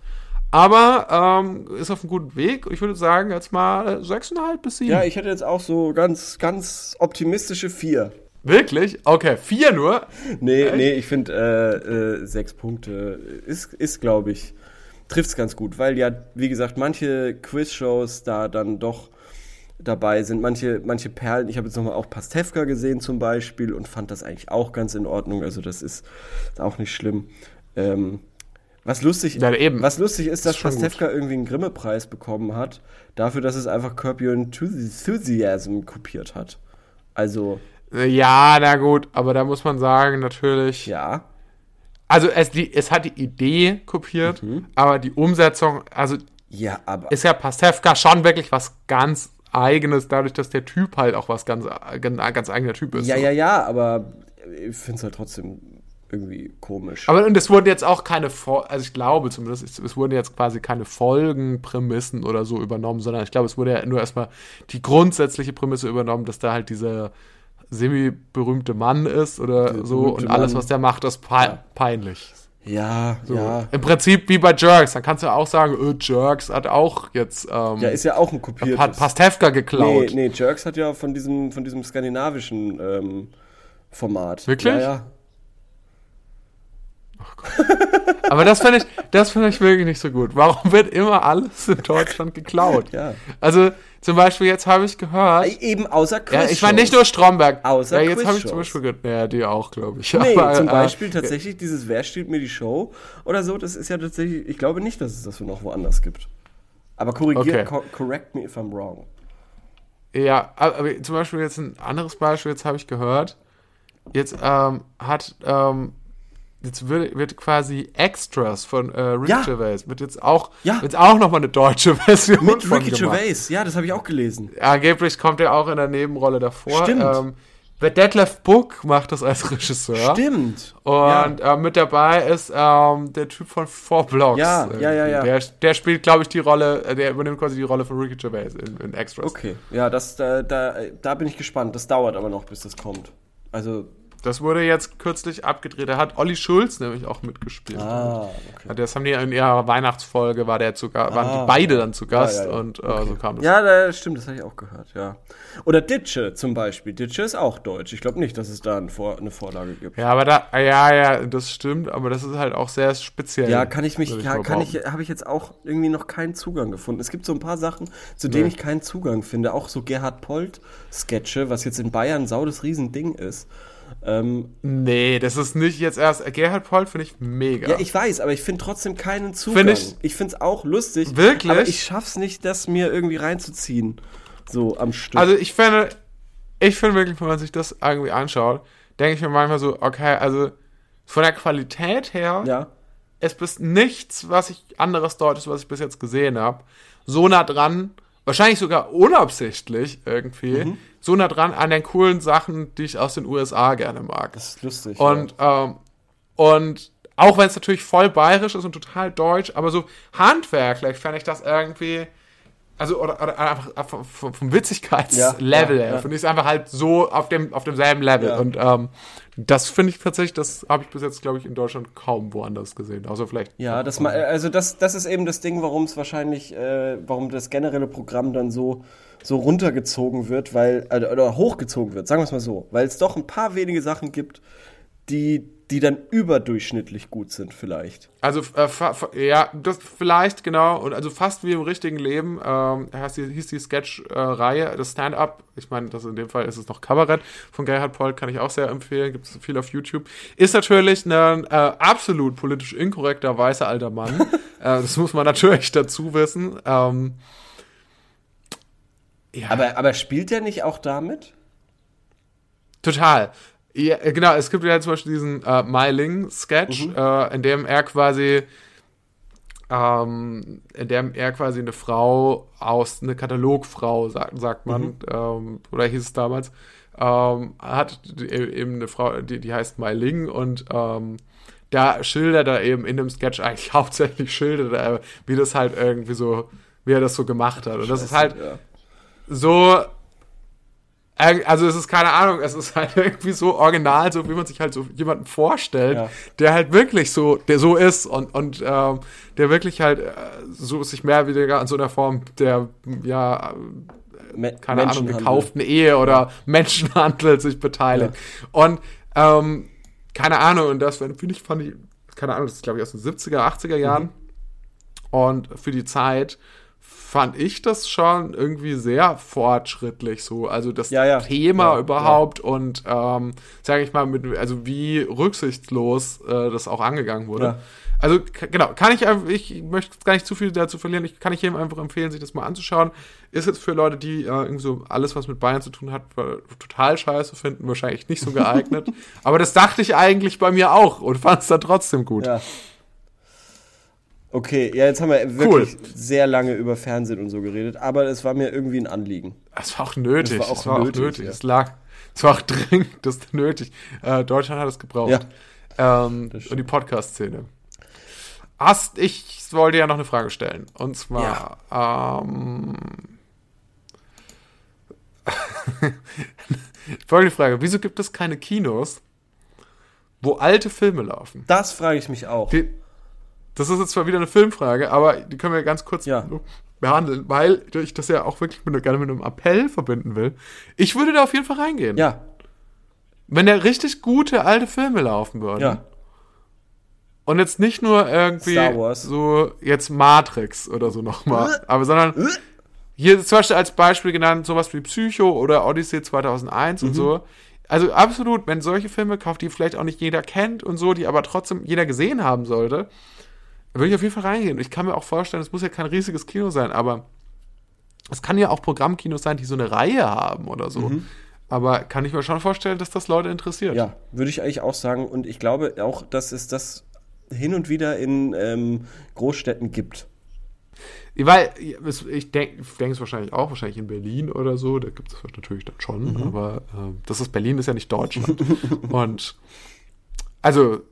Aber ähm, ist auf einem guten Weg. Ich würde sagen, jetzt mal 6,5 bis 7. Ja, ich hätte jetzt auch so ganz, ganz optimistische 4. Wirklich? Okay, vier nur. Nee, nee, ich finde äh, äh, sechs Punkte ist, ist glaube ich, trifft's ganz gut, weil ja, wie gesagt, manche Quizshows da dann doch dabei sind, manche, manche Perlen. Ich habe jetzt nochmal auch Pastewka gesehen zum Beispiel und fand das eigentlich auch ganz in Ordnung. Also das ist, ist auch nicht schlimm. Ähm, was lustig, Ja, was lustig ist, dass Pastewka irgendwie einen Grimme-Preis bekommen hat, dafür, dass es einfach Curb Your Enthusiasm kopiert hat. Also, Ja, na gut, aber da muss man sagen, natürlich. ja. Also es, die, es hat die Idee kopiert, Mhm. aber die Umsetzung, also Ja, aber. ist ja Pastewka schon wirklich was ganz Eigenes, dadurch, dass der Typ halt auch was ganz, ganz, ganz eigener Typ ist. Ja, so. ja, ja, aber ich finde es halt trotzdem irgendwie komisch. Aber und es wurden jetzt auch keine, also ich glaube zumindest, es, wurden jetzt quasi keine Folgenprämissen oder so übernommen, sondern ich glaube, es wurde ja nur erstmal die grundsätzliche Prämisse übernommen, dass da halt dieser semi-berühmte Mann ist oder Der so und alles, Mann. was der macht, ist pe peinlich. ja, So. ja. Im Prinzip wie bei Jerks, dann kannst du auch sagen, öh, Jerks hat auch jetzt ähm, Ja, ist ja auch ein kopiertes. hat Pastewka geklaut. nee, nee, Jerks hat ja von diesem, von diesem skandinavischen ähm, Format. Wirklich? Ja, ja. Aber das finde ich, das ich wirklich nicht so gut. Warum wird immer alles in Deutschland geklaut? Ja. Also zum Beispiel jetzt habe ich gehört, Äh, Eben außer Ja, Quiz ich meine nicht nur Stromberg. Außer ja, jetzt habe ich zum Beispiel gehört, ja, die auch, glaube ich. Nee, Aber, zum äh, Beispiel tatsächlich dieses Wer stiehlt mir die Show oder so, das ist ja tatsächlich, ich glaube nicht, dass es das noch woanders gibt. Aber korrigier, Okay. co correct me if I'm wrong. Ja, aber aber zum Beispiel jetzt ein anderes Beispiel, jetzt habe ich gehört, jetzt ähm, hat, ähm, jetzt wird, wird quasi Extras von äh, Ricky Ja. Gervais, wird jetzt auch, Ja. jetzt auch nochmal eine deutsche (laughs) Version Mit von Ricky gemacht. Gervais, ja, das habe ich auch gelesen. Angeblich kommt er auch in der Nebenrolle davor. Stimmt. Ähm, der Detlef Book macht das als Regisseur. Stimmt. Und äh, mit dabei ist ähm, der Typ von Four Blocks. Ja, ja, ja, ja. Der, der spielt, glaube ich, die Rolle, äh, der übernimmt quasi die Rolle von Ricky Gervais in, in Extras. Okay, ja, das, da, da, da bin ich gespannt. Das dauert aber noch, bis das kommt. Also, Das wurde jetzt kürzlich abgedreht. Da hat Olli Schulz nämlich auch mitgespielt. ah, okay. Ja, Das haben die in ihrer Weihnachtsfolge, war der zu, Ga- waren Ah, die beide dann zu Gast ja, ja. und äh, so kam das. Ja, das stimmt, das habe ich auch gehört, ja. Oder Ditsche zum Beispiel. Ditsche ist auch deutsch. Ich glaube nicht, dass es da ein Vor eine Vorlage gibt. Ja, aber da, ja, ja, das stimmt, aber das ist halt auch sehr speziell. Ja, kann ich mich, würde ja, kann ich, habe ich jetzt auch irgendwie noch keinen Zugang gefunden. Es gibt so ein paar Sachen, zu denen Nee. ich keinen Zugang finde. Auch so Gerhard Polt-Sketche, was jetzt in Bayern sau das Riesending ist. Ähm, Nee, das ist nicht jetzt erst. Gerhard Polt finde ich mega. ja. ich weiß, aber ich finde trotzdem keinen Zugang. Find ich- ich finde es auch lustig. Wirklich? Aber ich schaff's nicht, das mir irgendwie reinzuziehen. So am Stück. Also ich finde, ich finde wirklich, wenn man sich das irgendwie anschaut, denke ich mir manchmal so, okay, also von der Qualität her ja. ist bis nichts, was ich anderes Deutsches, was ich bis jetzt gesehen habe, so nah dran, wahrscheinlich sogar unabsichtlich irgendwie, Mhm. so nah dran an den coolen Sachen, die ich aus den USA gerne mag. Das ist lustig. Und, ähm, und auch wenn es natürlich voll bayerisch ist und total deutsch, aber so handwerklich fände ich das irgendwie, also oder, oder einfach vom, vom, vom Witzigkeitslevel Ja, ja, her, ja. finde ich es einfach halt so auf dem auf demselben Level. Ja. Und ähm, das finde ich tatsächlich, das habe ich bis jetzt, glaube ich, in Deutschland kaum woanders gesehen. Außer vielleicht. Ja, das ma- also das, das ist eben das Ding, warum es wahrscheinlich, äh, warum das generelle Programm dann so, so runtergezogen wird, weil, äh, oder hochgezogen wird, sagen wir es mal so, weil es doch ein paar wenige Sachen gibt, die, die dann überdurchschnittlich gut sind, vielleicht. Also äh, ja, das vielleicht genau und also fast wie im richtigen Leben ähm, heißt die, hieß die Sketch-Reihe, das Stand-up. Ich meine, das in dem Fall ist es noch Kabarett von Gerhard Polt, kann ich auch sehr empfehlen. Gibt es viel auf YouTube. Ist natürlich ein äh, absolut politisch inkorrekter weißer alter Mann. (laughs) äh, das muss man natürlich dazu wissen. Ähm, ja, Aber, aber spielt der nicht auch damit? Total. Ja, äh, genau, es gibt ja zum Beispiel diesen äh, Meiling-Sketch, Mhm. äh, in dem er quasi ähm, in der er quasi eine Frau aus, eine Katalogfrau, sagt, sagt man, Mhm. ähm, oder hieß es damals, ähm, hat die- eben eine Frau, die, die heißt Mai Ling und ähm, da schildert er eben in dem Sketch eigentlich (laughs) hauptsächlich schildert er, wie das halt irgendwie so, wie er das so gemacht hat. Und das ist halt Ja. so, also es ist keine Ahnung, es ist halt (laughs) irgendwie so original, so wie man sich halt so jemanden vorstellt, Ja. der halt wirklich so, der so ist und, und ähm, der wirklich halt äh, so sich mehr oder weniger an so einer Form der, ja, Me keine Ahnung, gekauften Ehe oder (laughs) Menschenhandel sich beteiligt. Und ähm, keine Ahnung, und das finde ich, fand ich, keine Ahnung, das ist glaube ich aus den 70er, 80er Jahren. Mhm. Und für die Zeit fand ich das schon irgendwie sehr fortschrittlich so. Also das Ja, ja. Thema Ja, überhaupt und ähm, sage ich mal, mit, also wie rücksichtslos äh, das auch angegangen wurde. Also genau, kann ich einfach, ich möchte jetzt gar nicht zu viel dazu verlieren, ich kann ich jedem einfach empfehlen, sich das mal anzuschauen. Ist jetzt für Leute, die äh, irgendwie so alles, was mit Bayern zu tun hat, total scheiße finden, wahrscheinlich nicht so geeignet. (laughs) Aber das dachte ich eigentlich bei mir auch und fand es dann trotzdem gut. Ja. Okay, ja, jetzt haben wir wirklich sehr lange über Fernsehen und so geredet, aber es war mir irgendwie ein Anliegen. Es war auch nötig. Das war auch es war nötig, auch nötig. ja. Es lag, es war auch dringend, das ist (laughs) nötig. Äh, Deutschland hat es gebraucht. Ähm, das stimmt. und die Podcast-Szene. Hast, ich wollte ja noch eine Frage stellen. Und zwar, ähm, (laughs) folgende Frage. Wieso gibt es keine Kinos, wo alte Filme laufen? Das frage ich mich auch. Die, das ist jetzt zwar wieder eine Filmfrage, aber die können wir ganz kurz Ja. behandeln, weil ich das ja auch wirklich mit, gerne mit einem Appell verbinden will. Ich würde da auf jeden Fall reingehen. Ja, Wenn da richtig gute alte Filme laufen würden. ja. Und jetzt nicht nur irgendwie so jetzt Matrix oder so nochmal, aber sondern hier ist zum Beispiel als Beispiel genannt sowas wie Psycho oder Odyssey 2001 Mhm. und so. Also absolut, wenn solche Filme kauft, die vielleicht auch nicht jeder kennt und so, die aber trotzdem jeder gesehen haben sollte, würde ich auf jeden Fall reingehen. Ich kann mir auch vorstellen, es muss ja kein riesiges Kino sein, aber es kann ja auch Programmkinos sein, die so eine Reihe haben oder so. Aber kann ich mir schon vorstellen, dass das Leute interessiert. Mhm. Ja, würde ich eigentlich auch sagen. Und ich glaube auch, dass es das hin und wieder in ähm, Großstädten gibt. Weil ich denke denk es wahrscheinlich auch, wahrscheinlich in Berlin oder so, da gibt es natürlich dann schon, aber äh, das ist Berlin ist ja nicht Deutschland. (laughs) Und also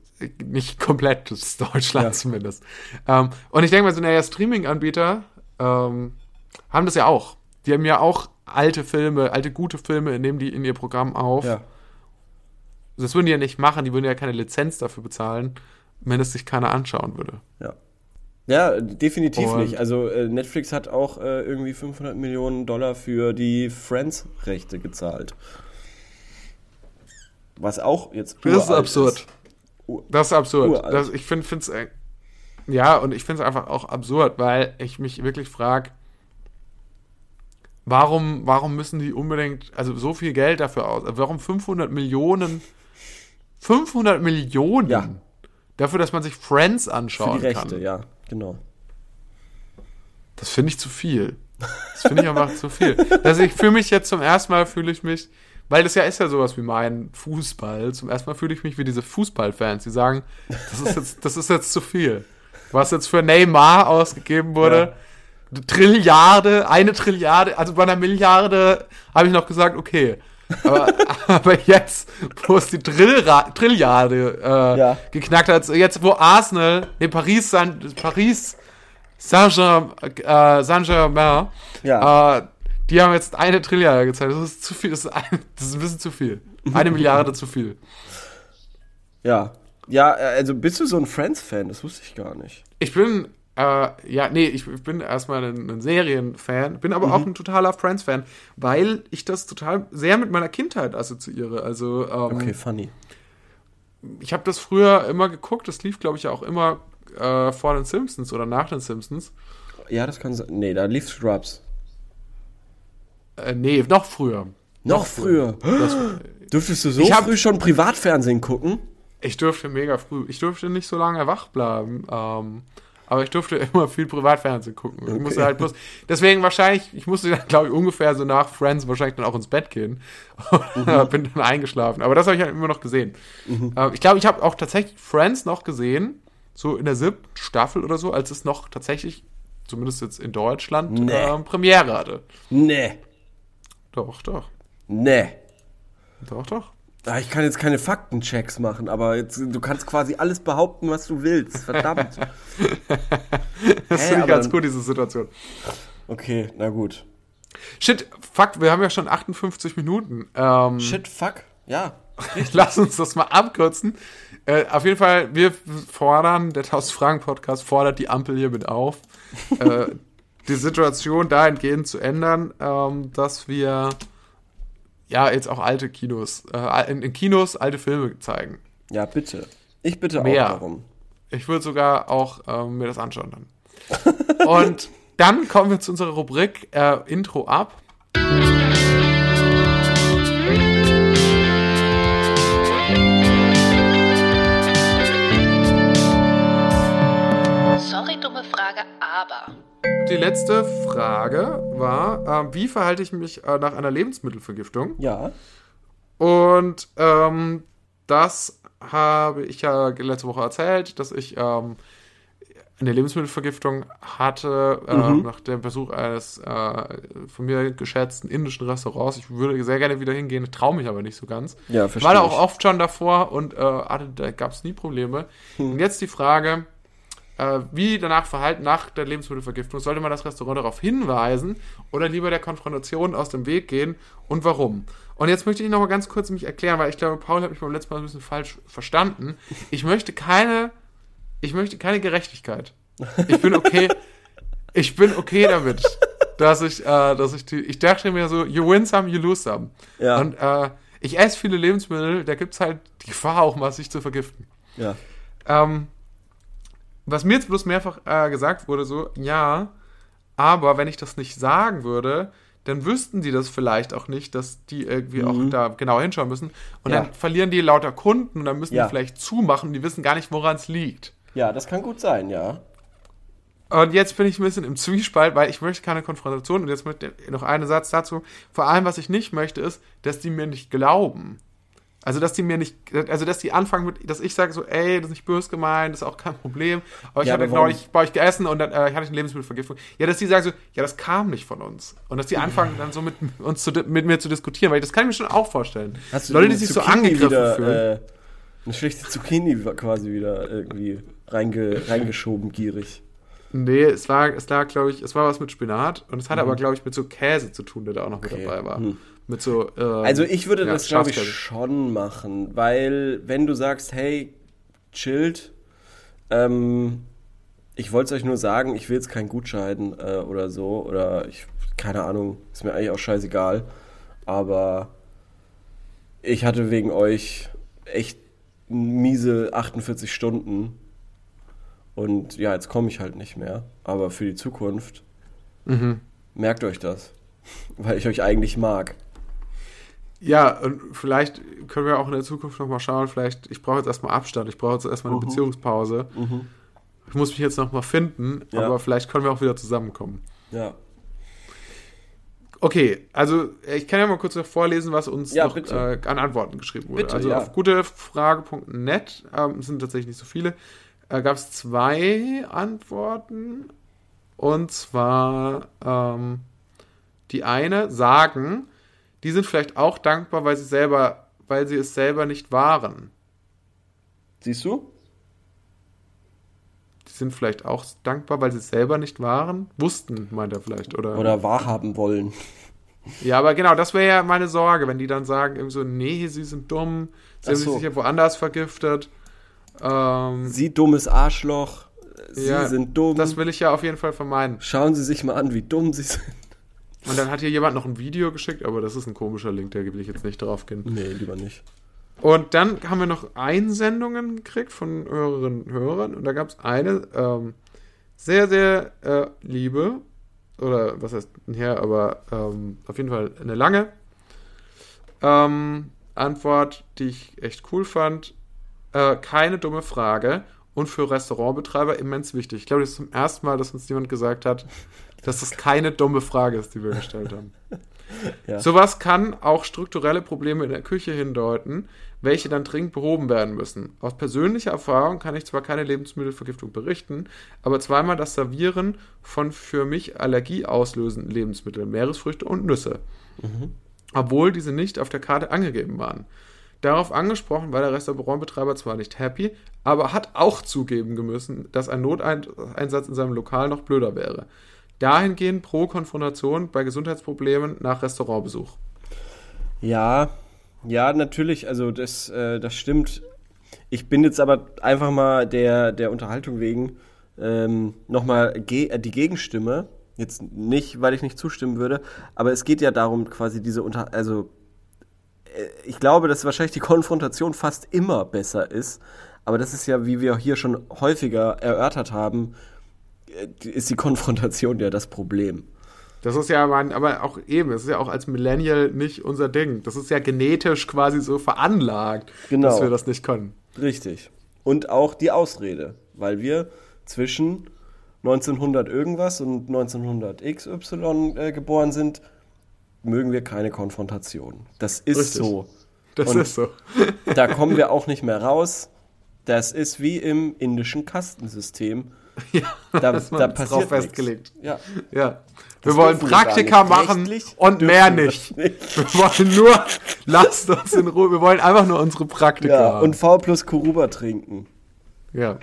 nicht komplett, das ist Deutschland Ja. zumindest. Ähm, und ich denke mal, so naja, Streaming-Anbieter ähm, haben das ja auch. Die haben ja auch alte Filme, alte gute Filme, nehmen die in ihr Programm auf. Ja. Das würden die ja nicht machen, die würden ja keine Lizenz dafür bezahlen, wenn es sich keiner anschauen würde. Ja. Ja, definitiv Und- nicht. Also äh, Netflix hat auch äh, irgendwie 500 Millionen Dollar für die Friends-Rechte gezahlt. Was auch jetzt Das ist absurd. Ur- Das ist absurd. Das, ich finde es ja und ich finde es einfach auch absurd, weil ich mich wirklich frage, warum warum müssen die unbedingt also so viel Geld dafür aus? Warum 500 Millionen 500 Millionen Ja. dafür, dass man sich Friends Für anschauen die Rechte, kann? ja, genau. Das finde ich zu viel. Das finde ich einfach zu viel. Also ich fühle mich jetzt zum ersten Mal, fühle ich mich, weil das ja ist ja sowas wie mein Fußball. Zum ersten Mal fühle ich mich wie diese Fußballfans, die sagen, das ist jetzt, das ist jetzt zu viel. Was jetzt für Neymar ausgegeben wurde, eine Trilliarde, eine Trilliarde, also bei einer Milliarde habe ich noch gesagt, okay. Aber, (laughs) aber jetzt, wo es die Trilliarde äh, Ja. geknackt hat, jetzt wo Arsenal, nee, Paris, San, Paris Saint-Germain, äh, Saint-Germain, Ja. äh, die haben jetzt eine Trilliarde gezeigt. Das ist zu viel, das ist, ein, das ist ein bisschen zu viel. Eine Milliarde zu viel. Ja. Ja, also bist du so ein Friends-Fan? Das wusste ich gar nicht. Ich bin, äh, ja, nee, ich, ich bin erstmal ein, ein Serienfan, bin Mhm. aber auch ein totaler Friends-Fan, weil ich das total sehr mit meiner Kindheit assoziiere. Also, ähm, Okay, funny. ich habe das früher immer geguckt, das lief, glaube ich, auch immer äh, vor den Simpsons oder nach den Simpsons. Ja, das kann sein. Nee, da lief Scrubs. Äh, nee, noch früher. Noch früher. Das, Dürftest du so Ich hab- früh schon Privatfernsehen gucken? Ich durfte mega früh. Ich durfte nicht so lange wach bleiben. Ähm, aber ich durfte (laughs) immer viel Privatfernsehen gucken. Ich musste halt bloß. Deswegen wahrscheinlich, ich musste dann, glaube ich, ungefähr so nach Friends wahrscheinlich dann auch ins Bett gehen. Und (laughs) bin dann eingeschlafen. Aber das habe ich halt immer noch gesehen. Ähm, ich glaube, ich habe auch tatsächlich Friends noch gesehen, so in der siebten Staffel oder so, als es noch tatsächlich, zumindest jetzt in Deutschland, Nee. ähm, Premiere hatte. Nee. Doch, doch. Nee. Doch, doch. Ah, Ich kann jetzt keine Faktenchecks machen, aber jetzt, du kannst quasi alles behaupten, was du willst. Verdammt. (laughs) Das finde ich ganz gut, diese Situation. Okay, na gut. Shit, fuck, wir haben ja schon 58 Minuten. Ähm, Shit, fuck. Ja. (laughs) Lass uns das mal abkürzen. Äh, auf jeden Fall, wir fordern, der 1000 Fragen Podcast fordert die Ampel hiermit auf, äh, (laughs) die Situation dahingehend zu ändern, ähm, dass wir ja jetzt auch alte Kinos, äh, in, in Kinos alte Filme zeigen. Ja, bitte. Ich bitte Mehr. auch darum. Ich würde sogar auch ähm, mir das anschauen dann. Und dann kommen wir zu unserer Rubrik äh, Intro ab. Die letzte Frage war, äh, wie verhalte ich mich äh, nach einer Lebensmittelvergiftung? Ja. Und ähm, das habe ich ja letzte Woche erzählt, dass ich ähm, eine Lebensmittelvergiftung hatte äh, Mhm. nach dem Besuch eines äh, von mir geschätzten indischen Restaurants. Ich würde sehr gerne wieder hingehen, traue mich aber nicht so ganz. Ja, Ich war da verstehe auch oft schon davor und äh, hatte, da gab es nie Probleme. Hm. Und jetzt die Frage, äh, wie danach verhalten nach der Lebensmittelvergiftung? Sollte man das Restaurant darauf hinweisen oder lieber der Konfrontation aus dem Weg gehen und warum? Und jetzt möchte ich noch mal ganz kurz mich erklären, weil ich glaube, Paul hat mich beim letzten Mal ein bisschen falsch verstanden. Ich möchte keine, ich möchte keine Gerechtigkeit. Ich bin okay, (laughs) ich bin okay damit, dass ich, äh, dass ich die, ich dachte mir so, you win some, you lose some. Ja. Und äh, ich esse viele Lebensmittel, da gibt es halt die Gefahr auch mal, sich zu vergiften. Ja. Ähm, was mir jetzt bloß mehrfach äh, gesagt wurde, so, ja, aber wenn ich das nicht sagen würde, dann wüssten die das vielleicht auch nicht, dass die irgendwie auch da genau hinschauen müssen. Und Mhm. Ja. dann verlieren die lauter Kunden und dann müssen Ja. die vielleicht zumachen und die wissen gar nicht, woran es liegt. Ja, das kann gut sein, ja. Und jetzt bin ich ein bisschen im Zwiespalt, weil ich möchte keine Konfrontation. Und jetzt möchte ich noch einen Satz dazu. Vor allem, was ich nicht möchte, ist, dass die mir nicht glauben. Also, dass die mir nicht, also, dass die anfangen mit, dass ich sage so, ey, das ist nicht böse gemeint, das ist auch kein Problem. Aber ich Ja, hatte neulich bei euch gegessen und dann äh, hatte ich eine Lebensmittelvergiftung. Ja, dass die sagen so, ja, das kam nicht von uns. Und dass die anfangen dann so mit uns zu, mit mir zu diskutieren, weil das kann ich mir schon auch vorstellen. Hast du Leute, die sich so Zucchini angegriffen wieder, fühlen. Äh, eine schlechte Zucchini quasi wieder irgendwie reinge, reingeschoben, gierig. Nee, es war, es lag, glaube ich, es war was mit Spinat und es hatte aber, glaube ich, mit so Käse zu tun, der da auch noch Mhm. Okay. mit dabei war. Hm. Mit so. ähm, Also ich würde ja, das, glaube ich, schon machen, weil wenn du sagst, hey, chillt, ähm, ich wollte es euch nur sagen, ich will jetzt keinen Gutschein äh, oder so, oder ich, keine Ahnung, ist mir eigentlich auch scheißegal, aber ich hatte wegen euch echt miese 48 Stunden und ja, jetzt komme ich halt nicht mehr, aber für die Zukunft Mhm. merkt euch das, (laughs) weil ich euch eigentlich mag. Ja, und vielleicht können wir auch in der Zukunft nochmal schauen, vielleicht, ich brauche jetzt erstmal Abstand, ich brauche jetzt erstmal eine Beziehungspause. Ich muss mich jetzt nochmal finden, Ja. aber vielleicht können wir auch wieder zusammenkommen. Ja. Okay, also ich kann ja mal kurz noch vorlesen, was uns Ja, noch äh, an Antworten geschrieben wurde. Bitte, also ja. auf gutefrage.net ähm, sind tatsächlich nicht so viele. Äh, Gab es zwei Antworten. Und zwar ähm, die eine sagen, die sind vielleicht auch dankbar, weil sie selber, weil sie es selber nicht waren. Siehst du? Die sind vielleicht auch dankbar, weil sie es selber nicht waren. Wussten, meint er vielleicht, oder? Oder wahrhaben wollen. Ja, aber genau, das wäre ja meine Sorge, wenn die dann sagen, irgendwie so, nee, sie sind dumm, sie Ach haben so. sich sicher woanders vergiftet. Ähm, Sie dummes Arschloch. Sie Ja, sind dumm. das will ich ja auf jeden Fall vermeiden. Schauen Sie sich mal an, wie dumm Sie sind. Und dann hat hier jemand noch ein Video geschickt, aber das ist ein komischer Link, da will ich jetzt nicht drauf gehen. Nee, lieber nicht. Und dann haben wir noch Einsendungen gekriegt von Hörerinnen und Hörern. Und da gab es eine ähm, sehr, sehr äh, liebe, oder was heißt her, aber ähm, auf jeden Fall eine lange ähm, Antwort, die ich echt cool fand. Äh, keine dumme Frage und für Restaurantbetreiber immens wichtig. Ich glaube, das ist zum ersten Mal, dass uns jemand gesagt hat, dass das keine dumme Frage ist, die wir gestellt haben. (laughs) Ja. Sowas kann auch strukturelle Probleme in der Küche hindeuten, welche dann dringend behoben werden müssen. Aus persönlicher Erfahrung kann ich zwar keine Lebensmittelvergiftung berichten, aber zweimal das Servieren von für mich allergieauslösenden Lebensmitteln, Meeresfrüchte und Nüsse. Obwohl diese nicht auf der Karte angegeben waren. Darauf angesprochen war der Restaurantbetreiber zwar nicht happy, aber hat auch zugeben müssen, dass ein Noteinsatz in seinem Lokal noch blöder wäre. Dahingehend pro Konfrontation bei Gesundheitsproblemen nach Restaurantbesuch. Ja, ja, natürlich, also das, äh, das stimmt. Ich bin jetzt aber einfach mal der, der Unterhaltung wegen ähm, nochmal ge äh, die Gegenstimme. Jetzt nicht, weil ich nicht zustimmen würde, aber es geht ja darum, quasi diese Unter... Also, äh, ich glaube, dass wahrscheinlich die Konfrontation fast immer besser ist, aber das ist ja, wie wir hier schon häufiger erörtert haben, ist die Konfrontation ja das Problem. Das ist ja, mein, aber auch eben, es ist ja auch als Millennial nicht unser Ding. Das ist ja genetisch quasi so veranlagt, Genau. dass wir das nicht können. Richtig. Und auch die Ausrede, weil wir zwischen 1900 irgendwas und 1900 XY äh, geboren sind, mögen wir keine Konfrontation. Das ist Richtig. so. Das Und- ist so. Da kommen wir auch nicht mehr raus. Das ist wie im indischen Kastensystem. Ja, Da, das da passiert drauf festgelegt. Ja. Ja. Wir wollen Praktika machen und mehr nicht. nicht. (laughs) Wir wollen nur, lasst uns in Ruhe. Wir wollen einfach nur unsere Praktika Ja, haben. und V plus Kuruba trinken. ja.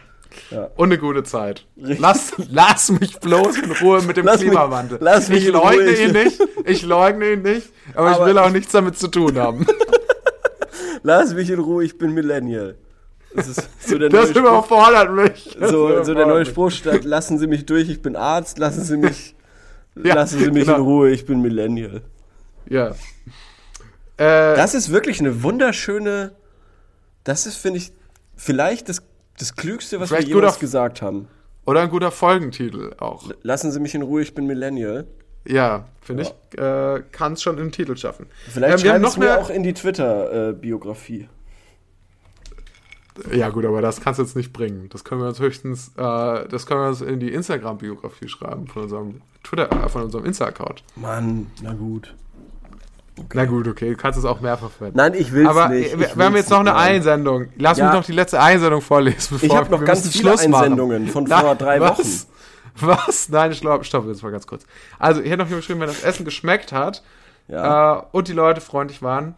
Ja. Und eine gute Zeit. Richtig. Lass, lass mich bloß in Ruhe mit dem Lass mich- Klimawandel. lass mich ich leugne Ruhe. ihn nicht. Ich leugne ihn nicht. Aber, Aber ich will auch ich- nichts damit zu tun haben. (laughs) Lass mich in Ruhe, ich bin Millennial. Das ist (laughs) so der Das neue überfordert mich. Das So, so der neue. Spruch statt, lassen Sie mich durch, ich bin Arzt, lassen Sie mich, (laughs) Ja, lassen Sie mich genau. in Ruhe, ich bin Millennial. Ja. Äh, Das ist wirklich eine wunderschöne, das ist, finde ich, vielleicht das, das Klügste, was wir jemals gesagt haben. oder ein guter Folgentitel auch. Lassen Sie mich in Ruhe, ich bin Millennial. Ja, finde ich, äh, kann es schon im Titel schaffen. Vielleicht Ähm, wir schreiben noch es mir auch in die Twitter-Biografie. Ja, gut, aber das kannst du jetzt nicht bringen. Das können wir uns höchstens, äh, das können wir uns in die Instagram-Biografie schreiben von unserem Twitter, äh, von unserem Insta-Account. Mann, na gut. Na gut, okay, du kannst es auch mehrfach verwenden. Nein, ich will's aber nicht. äh, wir, ich wir haben jetzt noch eine nein. Einsendung. Lass Ja. mich noch die letzte Einsendung vorlesen. Bevor Ich habe noch ganz viele Schluss machen. Einsendungen von vor drei was? Wochen. Was? Nein, stopp, stopp, jetzt mal ganz kurz. Also, hier hat noch geschrieben, wenn das Essen geschmeckt hat Ja. äh, und die Leute freundlich waren,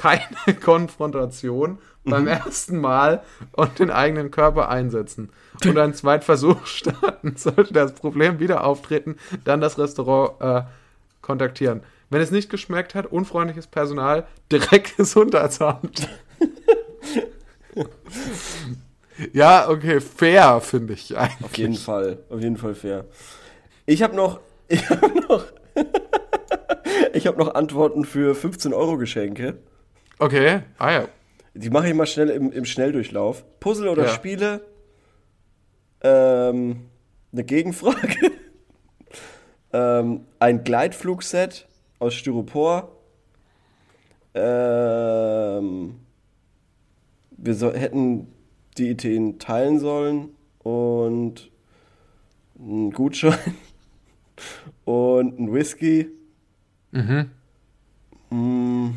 keine (laughs) Konfrontation Mhm. beim ersten Mal und den eigenen Körper einsetzen und (laughs) einen zweiten Versuch starten. (laughs) Sollte das Problem wieder auftreten, dann das Restaurant äh, kontaktieren. Wenn es nicht geschmeckt hat, unfreundliches Personal, direkt Gesundheitsamt. ja, okay, fair, finde ich eigentlich. Auf jeden Fall, auf jeden Fall fair. Ich habe noch, ich habe noch, ich habe noch Antworten für 15 Euro Geschenke. Okay, ah ja. Die mache ich mal schnell im, im Schnelldurchlauf. Puzzle oder Ja. Spiele? Ähm, eine Gegenfrage. (laughs) ähm, ein Gleitflugset aus Styropor. Ähm, wir so, hätten die Ideen teilen sollen und ein Gutschein (laughs) und ein Whisky. Mhm. Mm,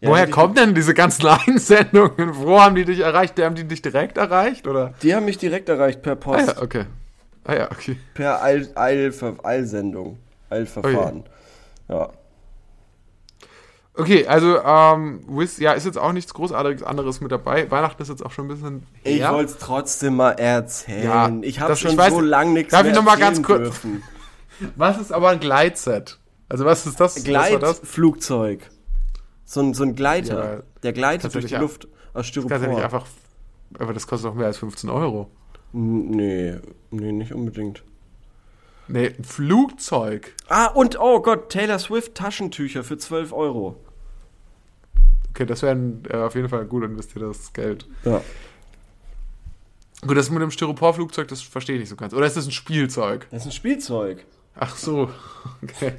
ja, Woher die- kommen denn diese ganzen (laughs) Einsendungen? Wo haben die dich erreicht? Haben die dich direkt erreicht? Oder? Die haben mich direkt erreicht per Ah Post. ja, okay. Ah ja, okay. Per Eil, Eilver, Eilsendung. Eilverfahren. Ja. Okay, also, ähm, Wiz, ja, ist jetzt auch nichts Großartiges anderes mit dabei. Weihnachten ist jetzt auch schon ein bisschen Ich her. wollte es trotzdem mal erzählen. Ja, ich habe schon ich weiß- so lange nichts Darf mehr ich noch mal ganz kurz- dürfen. (laughs) Was ist aber ein Gleitset? Also, was ist das? Was war das? Gleitflugzeug. So ein, so ein Gleiter. Ja, der gleitet durch die nicht Luft aus Styropor. Kannst ja nicht einfach. Aber das kostet doch mehr als 15 Euro. Nee, nee, nicht unbedingt. Nee, ein Flugzeug. Ah, und oh Gott, Taylor Swift Taschentücher für 12 Euro. Okay, das wäre äh, auf jeden Fall gut investiertes Geld. Ja. Gut, das mit dem Styroporflugzeug, das verstehe ich nicht so ganz. Oder ist das ein Spielzeug? Das ist ein Spielzeug. Ach so, (laughs) okay.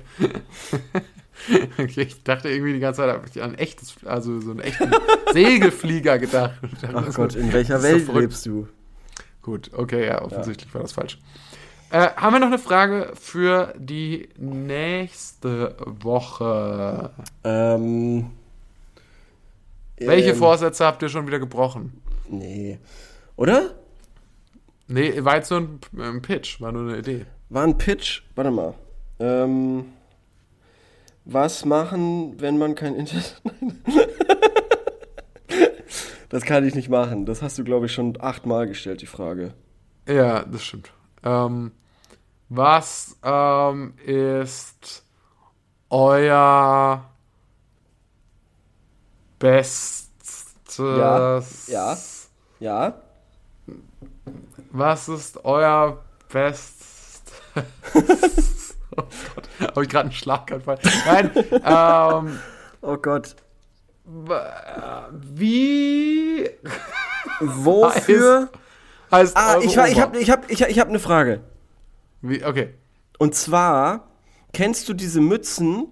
(laughs) okay. Ich dachte irgendwie die ganze Zeit, habe ich an echtes, also so einen echten (laughs) Segelflieger gedacht. Ach Gott, in welcher so Welt verrückt. lebst du? Gut, okay, ja, offensichtlich war das falsch. Äh, haben wir noch eine Frage für die nächste Woche? Ähm, Welche ähm, Vorsätze habt ihr schon wieder gebrochen? Nee. Oder? Nee, war jetzt nur ein, ein Pitch, war nur eine Idee. War ein Pitch. Warte mal. Ähm, was machen, wenn man kein Internet. (laughs) Das kann ich nicht machen. Das hast du, glaube ich, schon achtmal gestellt, die Frage. Ja, das stimmt. Ähm, was ähm, ist euer bestes? Ja, ja. Ja? Was ist euer bestes? (laughs) oh Gott, habe ich gerade einen Schlaganfall? Nein. ähm, Oh Gott. wie Wofür? (laughs) heißt Ah, eure ich, ich habe ich hab, ich ich hab eine Frage. Wie, okay. Und zwar, kennst du diese Mützen,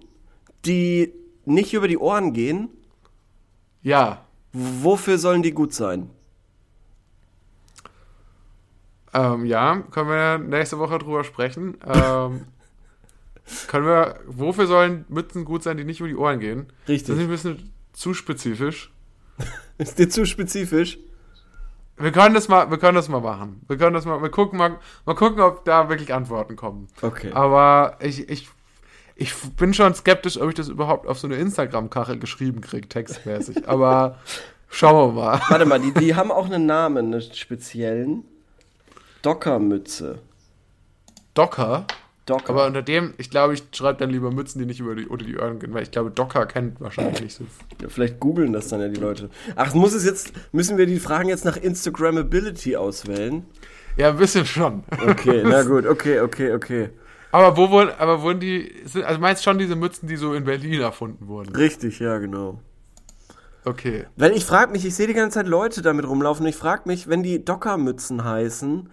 die nicht über die Ohren gehen? Ja. Wofür sollen die gut sein? Ähm, ja, können wir nächste Woche drüber sprechen. Ähm, (laughs) können wir, wofür sollen Mützen gut sein, die nicht über die Ohren gehen? Richtig. Das ist ein bisschen zu spezifisch. (laughs) Ist dir zu spezifisch? Wir können das mal, wir können das mal machen. Wir können das mal, wir gucken mal, mal gucken, ob da wirklich Antworten kommen. Okay. Aber ich, ich, ich bin schon skeptisch, ob ich das überhaupt auf so eine Instagram-Kachel geschrieben kriege, textmäßig. (laughs) Aber schauen wir mal. Warte mal, die, die haben auch einen Namen, einen speziellen. Dockermütze. Docker. Docker. Aber unter dem, ich glaube, ich schreibe dann lieber Mützen, die nicht über die, unter die Ohren gehen, weil ich glaube, Docker kennt wahrscheinlich nicht so. Ja, vielleicht googeln das dann ja die Leute. Ach, muss es jetzt, müssen wir die Fragen jetzt nach Instagrammability auswählen? Ja, ein bisschen schon. Okay, na (laughs) gut, okay, okay, okay. Aber wo wurden, aber wurden die, sind, also meinst schon diese Mützen, die so in Berlin erfunden wurden? Richtig, ja, genau. Okay. Weil ich frage mich, ich sehe die ganze Zeit Leute damit rumlaufen und ich frage mich, wenn die Dockermützen heißen,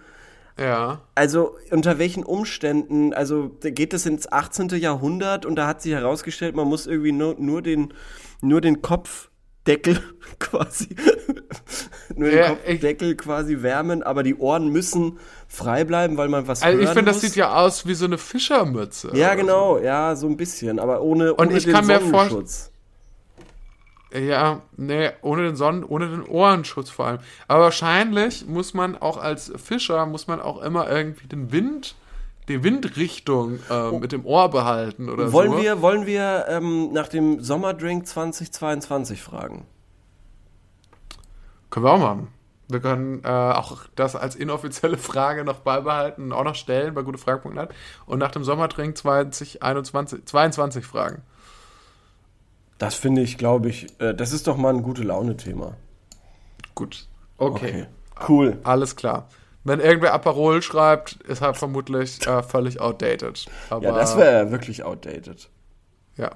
Ja. also unter welchen Umständen, also geht das ins 18. Jahrhundert und da hat sich herausgestellt, man muss irgendwie nur, nur den, nur den Kopfdeckel (laughs) quasi, nur den Ja, Kopfdeckel quasi wärmen, aber die Ohren müssen frei bleiben, weil man was Also ich finde, das sieht ja aus wie so eine Fischermütze. Ja, genau, ja, so ein bisschen, aber ohne, Und ohne ich den kann mir vor- Sonnenschutz. So. Ja, nee, ohne den Sonnen, ohne den Ohrenschutz vor allem. Aber wahrscheinlich muss man auch als Fischer, muss man auch immer irgendwie den Wind, die Windrichtung äh, mit dem Ohr behalten oder Oh. Wollen so. wir, wollen wir ähm, nach dem Sommerdrink 2022 fragen? Können wir auch machen. Wir können äh, auch das als inoffizielle Frage noch beibehalten und auch noch stellen bei gutefrage.net und nach dem Sommertrink 2021, 22 fragen. Das finde ich, glaube ich, äh, das ist doch mal ein gute Laune-Thema. Gut. Okay. Cool. Alles klar. Wenn irgendwer Aperol schreibt, ist er vermutlich äh, völlig outdated. Aber, Ja, das wäre ja wirklich outdated. Ja.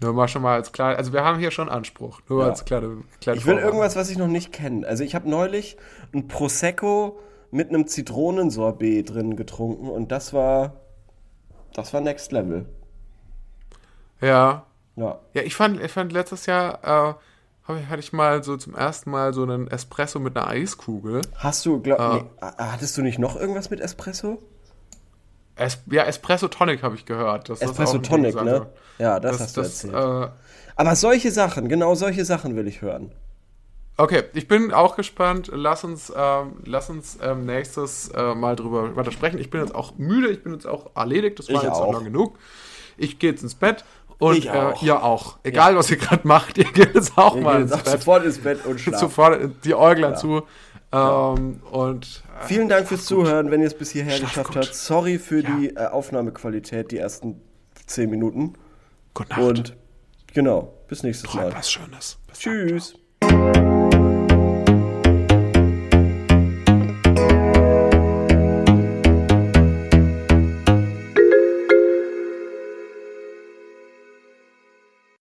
Nur mal schon mal als klar. Also wir haben hier schon Anspruch. Nur Ja. als kleine, kleine Ich will irgendwas, was ich noch nicht kenne. Also ich habe neulich ein Prosecco mit einem Zitronensorbet drin getrunken und das war, das war Next Level. Ja. Ja. Ja, ich fand, ich fand letztes Jahr äh, hatte ich mal so zum ersten Mal so einen Espresso mit einer Eiskugel. Hast du, glaub, Ah. nee, hattest du nicht noch irgendwas mit Espresso? Es, ja, Espresso Tonic habe ich gehört. das Espresso Tonic, ne? Ja, das, Das, hast du das, erzählt. äh, Aber solche Sachen, genau solche Sachen will ich hören. okay, ich bin auch gespannt. Lass uns, ähm, lass uns ähm, nächstes äh, Mal drüber weiter sprechen. Ich bin jetzt auch müde, ich bin jetzt auch erledigt. Das war Ich jetzt auch auch. lang genug. Ich gehe jetzt ins Bett. Und Ich auch. Äh, ihr auch. Egal, was ihr gerade macht, (laughs) ihr geht jetzt auch Wir mal ins Bett. sofort ins Bett und schlafen. Sofort die Äuglein zu. Ähm, Und äh, Vielen Dank fürs Zuhören, wenn ihr es bis hierher Schlaf geschafft gut. habt. Sorry für Ja. die äh, Aufnahmequalität, die ersten 10 Minuten. gute Nacht. Und genau, bis nächstes Träumt Mal. was Schönes. Bis dann. Tschüss.